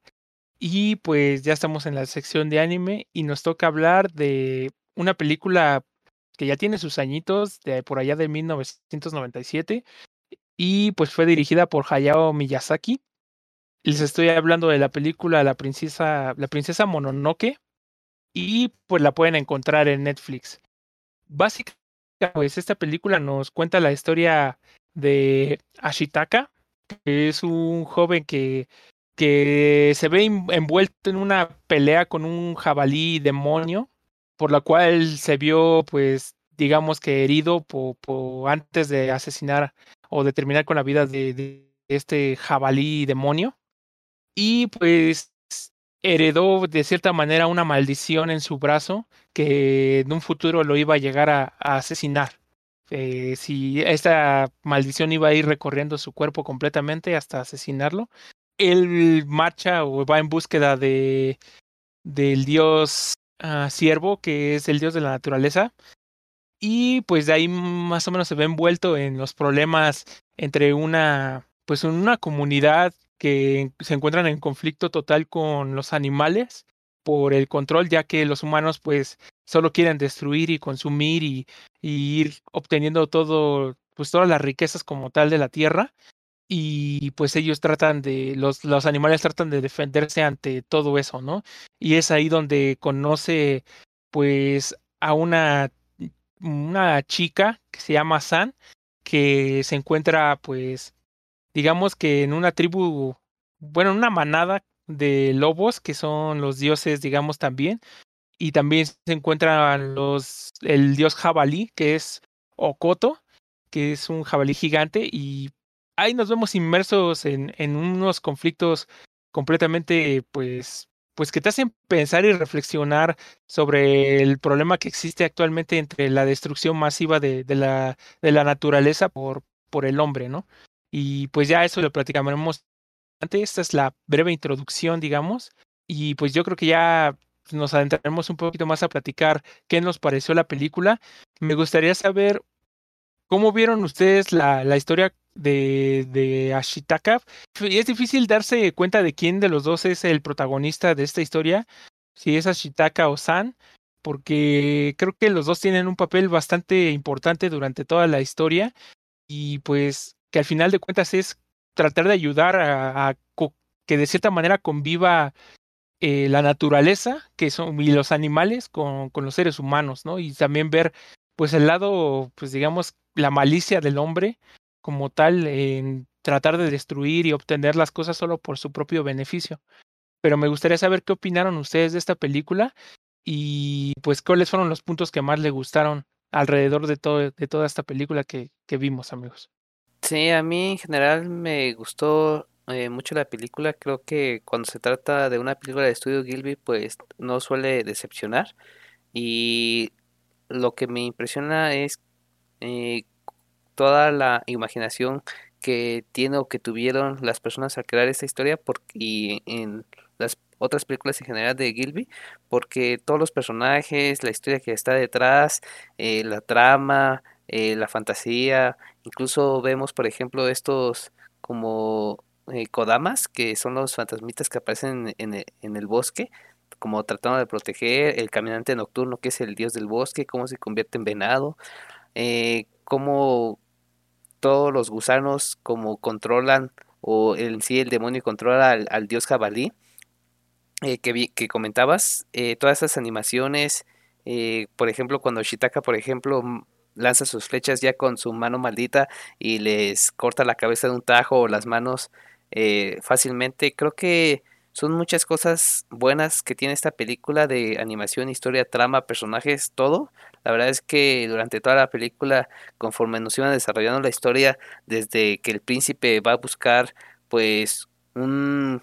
Y pues ya estamos en la sección de anime y nos toca hablar de una película que ya tiene sus añitos, de por allá de 1997, y pues fue dirigida por Hayao Miyazaki. Les estoy hablando de la película La princesa, la princesa Mononoke, y pues la pueden encontrar en Netflix. Básicamente, pues esta película nos cuenta la historia de Ashitaka, que es un joven que que se ve envuelto en una pelea con un jabalí demonio, por la cual se vio, pues, digamos que herido antes de asesinar o de terminar con la vida de, este jabalí demonio. Y pues heredó de cierta manera una maldición en su brazo que en un futuro lo iba a llegar a, asesinar. Eh, si esta maldición iba a ir recorriendo su cuerpo completamente hasta asesinarlo él marcha o va en búsqueda de del dios uh, siervo, que es el dios de la naturaleza. Y pues de ahí más o menos se ve envuelto en los problemas entre una, pues una comunidad que se encuentran en conflicto total con los animales por el control, ya que los humanos pues solo quieren destruir y consumir y, y ir obteniendo todo, pues todas las riquezas como tal de la tierra y pues ellos tratan de, los, los animales tratan de defenderse ante todo eso, ¿no? Y es ahí donde conoce pues a una, una chica que se llama San, que se encuentra pues digamos que en una tribu, bueno, una manada de lobos que son los dioses, digamos también, y también se encuentran los el dios jabalí que es Okoto, que es un jabalí gigante y ahí nos vemos inmersos en, en unos conflictos completamente, pues, pues que te hacen pensar y reflexionar sobre el problema que existe actualmente entre la destrucción masiva de, de, la, de la naturaleza por, por el hombre, ¿no? Y pues ya eso lo platicaremos antes. Esta es la breve introducción, digamos. Y pues yo creo que ya nos adentraremos un poquito más a platicar qué nos pareció la película. Me gustaría saber cómo vieron ustedes la, la historia de, Ashitaka. Es difícil darse cuenta de quién de los dos es el protagonista de esta historia, si es Ashitaka o San, porque creo que los dos tienen un papel bastante importante durante toda la historia y pues que al final de cuentas es tratar de ayudar a, que de cierta manera conviva eh, la naturaleza que son, y los animales con, con los seres humanos, ¿no? Y también ver pues el lado, pues digamos, la malicia del hombre como tal en tratar de destruir y obtener las cosas solo por su propio beneficio. Pero me gustaría saber qué opinaron ustedes de esta película y pues cuáles fueron los puntos que más le gustaron alrededor de, todo, de toda esta película que, que vimos, amigos. Sí, a mí en general me gustó eh, mucho la película. Creo que cuando se trata de una película de estudio Gilby, pues no suele decepcionar. Y lo que me impresiona es eh, toda la imaginación que tiene o que tuvieron las personas al crear esta historia y en las otras películas en general de Gilby, porque todos los personajes, la historia que está detrás, eh, la trama, eh, la fantasía, incluso vemos, por ejemplo, estos como eh, Kodamas, que son los fantasmitas que aparecen en, e, en, el bosque, como tratando de proteger, el caminante nocturno, que es el dios del bosque, cómo se convierte en venado, eh, cómo todos los gusanos como controlan, o en sí el demonio controla al, dios jabalí, eh, que, que, comentabas, eh, todas esas animaciones, eh, por ejemplo, cuando Shitaka, por ejemplo, lanza sus flechas ya con su mano maldita y les corta la cabeza de un tajo o las manos fácilmente, creo que son muchas cosas buenas que tiene esta película de animación, historia, trama, personajes, todo. La verdad es que durante toda la película, conforme nos iban desarrollando la historia, desde que el príncipe va a buscar pues un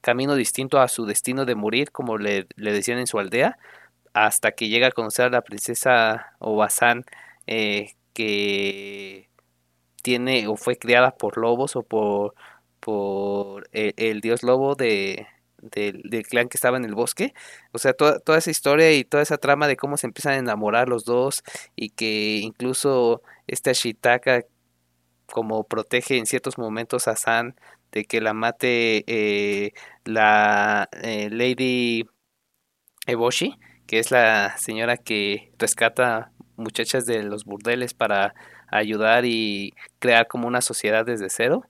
camino distinto a su destino de morir, como le, decían en su aldea, hasta que llega a conocer a la princesa Obasan, eh, que tiene o fue criada por lobos o por, por el dios lobo de, del, clan que estaba en el bosque. O sea, toda, esa historia y toda esa trama de cómo se empiezan a enamorar los dos y que incluso esta Shitaka como protege en ciertos momentos a San de que la mate eh, la eh, Lady Eboshi, que es la señora que rescata muchachas de los burdeles para ayudar y crear como una sociedad desde cero.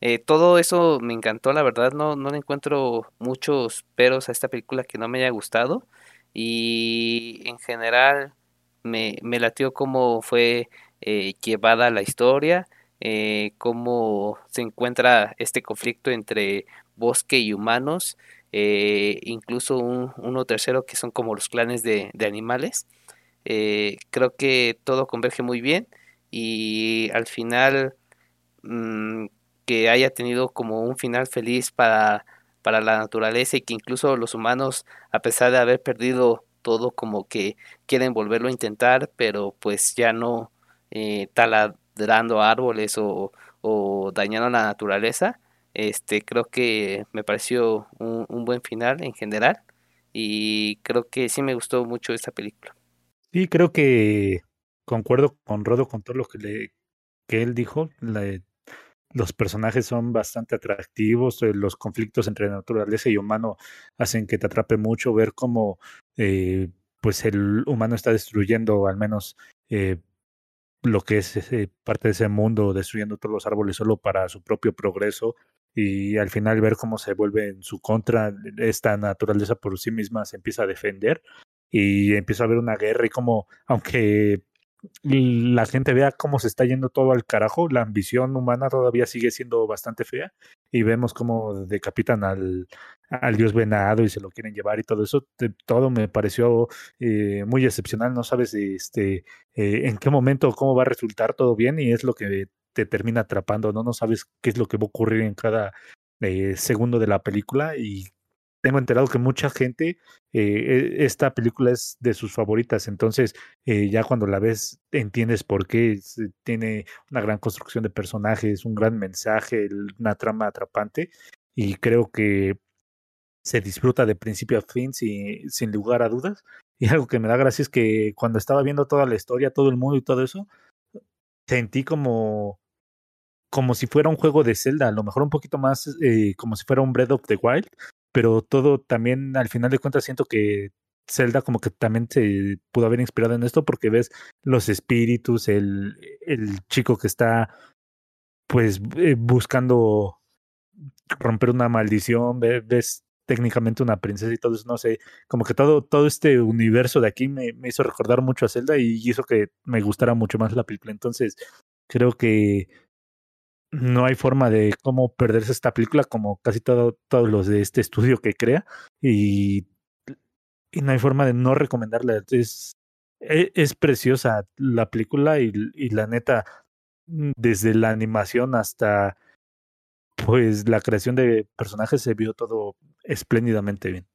Eh, todo eso me encantó, la verdad, no, no le encuentro muchos peros a esta película que no me haya gustado. Y en general me, me latió cómo fue eh, llevada la historia, eh, cómo se encuentra este conflicto entre bosque y humanos, incluso un, uno tercero que son como los clanes de, de animales. creo que todo converge muy bien y al final mmm, que haya tenido como un final feliz para, para la naturaleza y que incluso los humanos, a pesar de haber perdido todo, como que quieren volverlo a intentar, pero pues ya no eh, taladrando árboles o, o, dañando la naturaleza. Este, creo que me pareció un, un, buen final en general y creo que sí me gustó mucho esta película. Sí, creo que concuerdo con Rodo con todo lo que, le, que él dijo. Los personajes son bastante atractivos, eh, los conflictos entre naturaleza y humano hacen que te atrape mucho ver cómo eh, pues el humano está destruyendo al menos eh, lo que es parte de ese mundo, destruyendo todos los árboles solo para su propio progreso y al final ver cómo se vuelve en su contra, esta naturaleza por sí misma se empieza a defender y empieza a haber una guerra y como aunque la gente vea cómo se está yendo todo al carajo, la ambición humana todavía sigue siendo bastante fea y vemos cómo decapitan al, al dios venado y se lo quieren llevar y todo eso, todo me pareció eh, muy excepcional, no sabes este, eh, en qué momento, cómo va a resultar todo bien y es lo que te termina atrapando, ¿no? No sabes qué es lo que va a ocurrir en cada eh, segundo de la película y tengo enterado que mucha gente, eh, esta película es de sus favoritas, entonces eh, ya cuando la ves entiendes por qué tiene una gran construcción de personajes, un gran mensaje, una trama atrapante y creo que se disfruta de principio a fin sin, sin lugar a dudas. Y algo que me da gracia es que cuando estaba viendo toda la historia, todo el mundo y todo eso, sentí como como si fuera un juego de Zelda, a lo mejor un poquito más eh, como si fuera un Breath of the Wild, pero todo también al final de cuentas siento que Zelda como que también se pudo haber inspirado en esto porque ves los espíritus, el, el chico que está pues eh, buscando romper una maldición, ves, técnicamente una princesa y todo eso, no sé, como que todo, todo este universo de aquí me, me hizo recordar mucho a Zelda y hizo que me gustara mucho más la película. Entonces, creo que no hay forma de cómo perderse esta película como casi todo, todos los de este estudio que crea y, no hay forma de no recomendarla. Es, e, es, preciosa la película y, y la neta, mm, desde la animación hasta pues la creación de personajes se vio todo espléndidamente bien.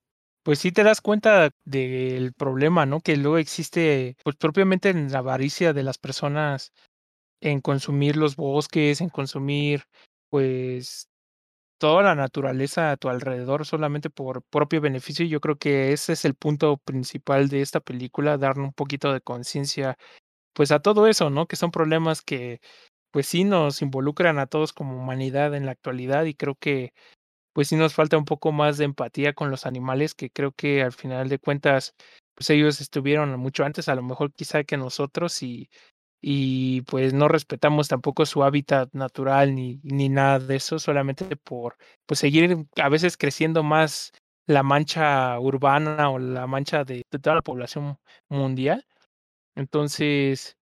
Pues sí te das cuenta del problema, ¿no? Que luego existe, pues propiamente en la avaricia de las personas en consumir los bosques, en consumir, pues, toda la naturaleza a tu alrededor solamente por propio beneficio. Yo creo que ese es el punto principal de esta película, dar un poquito de conciencia, pues, a todo eso, ¿no? Que son problemas que, pues, sí nos involucran a todos como humanidad en la actualidad y creo que pues sí nos falta un poco más de empatía con los animales, que creo que al final de cuentas, pues ellos estuvieron mucho antes, a lo mejor quizá que nosotros, y, y pues no respetamos tampoco su hábitat natural ni, ni nada de eso, solamente por pues seguir a veces creciendo más la mancha urbana o la mancha de, toda la población mundial. Entonces,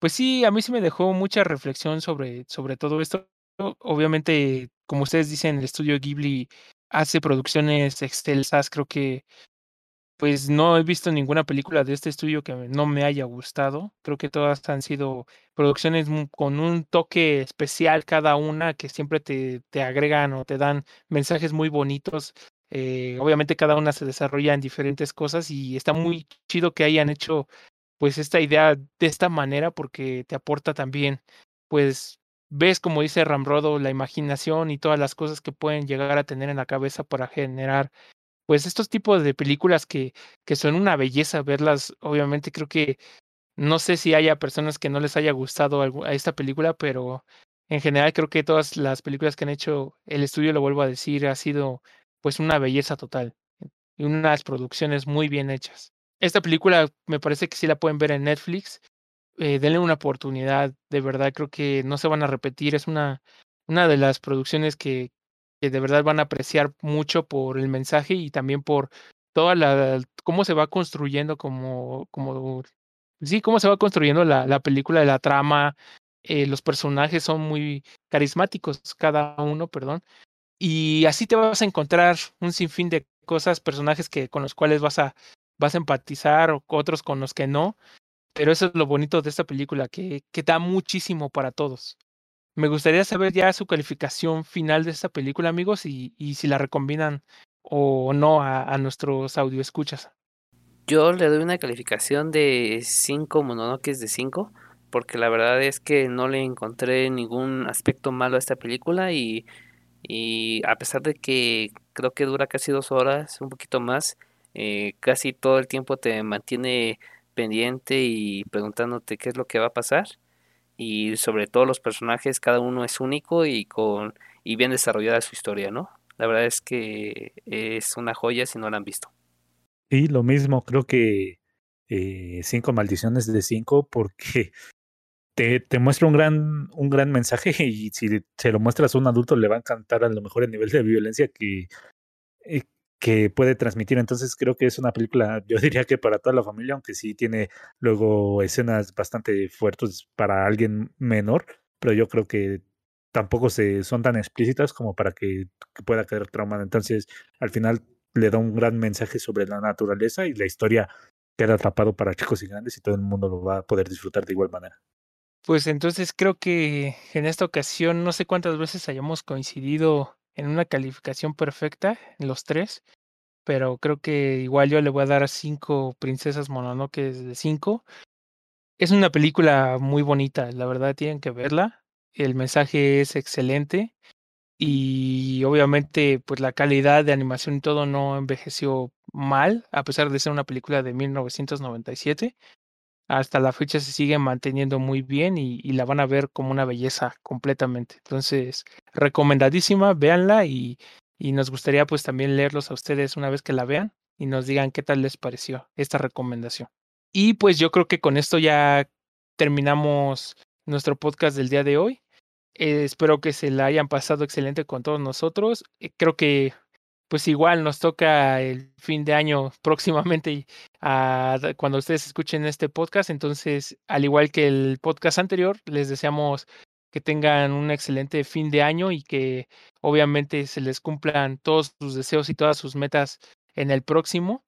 pues sí, a mí sí me dejó mucha reflexión sobre, sobre todo esto. Obviamente como ustedes dicen, el estudio Ghibli hace producciones excelsas. Creo que, pues, no he visto ninguna película de este estudio que no me haya gustado. Creo que todas han sido producciones con un toque especial cada una, que siempre te, te agregan o te dan mensajes muy bonitos. Eh, obviamente cada una se desarrolla en diferentes cosas y está muy chido que hayan hecho pues esta idea de esta manera porque te aporta también pues ves, como dice Ramrodo, la imaginación y todas las cosas que pueden llegar a tener en la cabeza para generar, pues, estos tipos de películas que, que son una belleza verlas. Obviamente creo que no sé si haya personas que no les haya gustado a esta película, pero en general creo que todas las películas que han hecho el estudio, lo vuelvo a decir, ha sido pues una belleza total y unas producciones muy bien hechas. Esta película me parece que sí la pueden ver en Netflix eh, denle una oportunidad, de verdad creo que no se van a repetir, es una, una de las producciones que, que de verdad van a apreciar mucho por el mensaje y también por toda la, cómo se va construyendo como, como, sí, cómo se va construyendo la, la película, la trama, eh, los personajes son muy carismáticos, cada uno, perdón, y así te vas a encontrar un sinfín de cosas, personajes que con los cuales vas a vas a empatizar o otros con los que no, pero eso es lo bonito de esta película, que, que da muchísimo para todos. Me gustaría saber ya su calificación final de esta película, amigos, y, y si la recombinan o no a, nuestros escuchas. Yo le doy una calificación de 5 mononoques de 5, porque la verdad es que no le encontré ningún aspecto malo a esta película y, y a pesar de que creo que dura casi dos horas, un poquito más, eh, casi todo el tiempo te mantiene pendiente y preguntándote qué es lo que va a pasar y sobre todo los personajes cada uno es único y con y bien desarrollada su historia no la verdad es que es una joya si no la han visto. Y lo mismo creo que eh, cinco maldiciones de cinco porque [laughs] te, te muestra un gran un gran mensaje y si se lo muestras a un adulto le va a encantar a lo mejor el nivel de violencia que eh, que puede transmitir. Entonces creo que es una película, yo [laughs] diría que para toda la familia, aunque sí tiene luego escenas bastante fuertes para alguien menor, pero yo creo que tampoco se, son tan explícitas como para que, pueda quedar traumada. Entonces al final le da un gran mensaje sobre la naturaleza y la historia queda atrapado para chicos y grandes y todo el mundo lo va a poder disfrutar de igual manera. Pues entonces creo que en esta ocasión no sé cuántas veces hayamos coincidido en una calificación perfecta, en los tres, pero creo que igual yo le voy a dar cinco princesas Mononoke de cinco. Es una película muy bonita, la verdad tienen que verla. El mensaje es excelente y obviamente pues la calidad de animación y todo no envejeció mal, a pesar de ser una película de 1997 hasta la fecha se sigue manteniendo muy bien y, la van a ver como una belleza completamente. Entonces, recomendadísima, véanla y, y nos gustaría pues también leerlos a ustedes una vez que la vean y nos digan qué tal les pareció esta recomendación. Y pues yo creo que con esto ya terminamos nuestro podcast del día de hoy. Eh, espero que se la hayan pasado excelente con todos nosotros. Eh, creo que pues igual nos toca el fin de año próximamente a, cuando ustedes escuchen este podcast. Entonces, al igual que el podcast anterior, les deseamos que tengan un excelente fin de año y que obviamente se les cumplan todos sus deseos y todas sus metas en el próximo.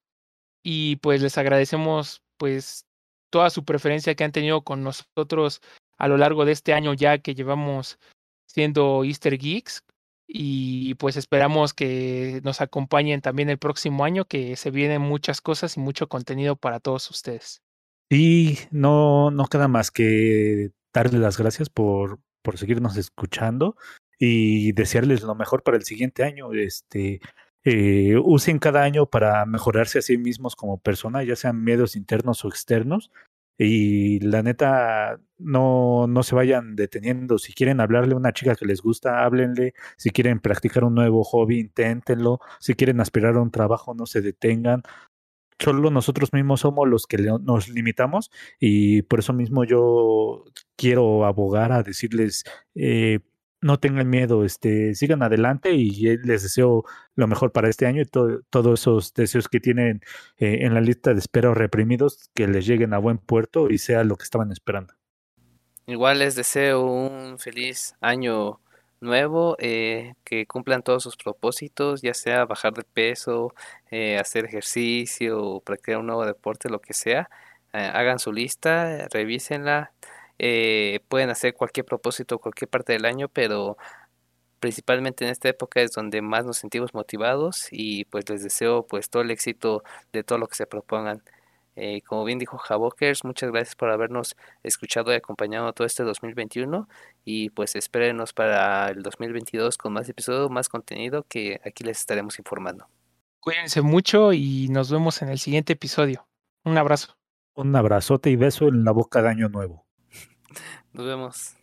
Y pues les agradecemos pues toda su preferencia que han tenido con nosotros a lo largo de este año ya que llevamos siendo Easter Geeks y pues esperamos que nos acompañen también el próximo año que se vienen muchas cosas y mucho contenido para todos ustedes. Sí, no, no queda más que darles las gracias por, por seguirnos escuchando y desearles lo mejor para el siguiente año. Este, eh, usen cada año para mejorarse a sí mismos como persona, ya sean medios internos o externos. Y la neta, no, no se vayan deteniendo. Si quieren hablarle a una chica que les gusta, háblenle. Si quieren practicar un nuevo hobby, inténtenlo. Si quieren aspirar a un trabajo, no se detengan solo nosotros mismos somos los que nos limitamos y por eso mismo yo quiero abogar a decirles eh, no tengan miedo, este, sigan adelante y les deseo lo mejor para este año y todos esos deseos que tienen eh, en la lista de espera reprimidos que les lleguen a buen puerto y sea lo que estaban esperando. Igual les deseo un feliz año nuevo, eh, que cumplan todos sus propósitos, ya sea bajar de peso, eh, hacer ejercicio, practicar un nuevo deporte, lo que sea. Eh, hagan su lista, revísenla. Pueden hacer cualquier propósito, cualquier parte del año, pero principalmente en esta época es donde más nos sentimos motivados y pues les deseo pues todo el éxito de todo lo que se propongan. Eh, como bien dijo Javokers, muchas gracias por habernos escuchado y acompañado todo este 2021 y pues espérenos para el 2022 con más episodios, más contenido que aquí les estaremos informando. Cuídense mucho y nos vemos en el siguiente episodio. Un abrazo. Un abrazote y beso en la boca de Año Nuevo. Nos vemos.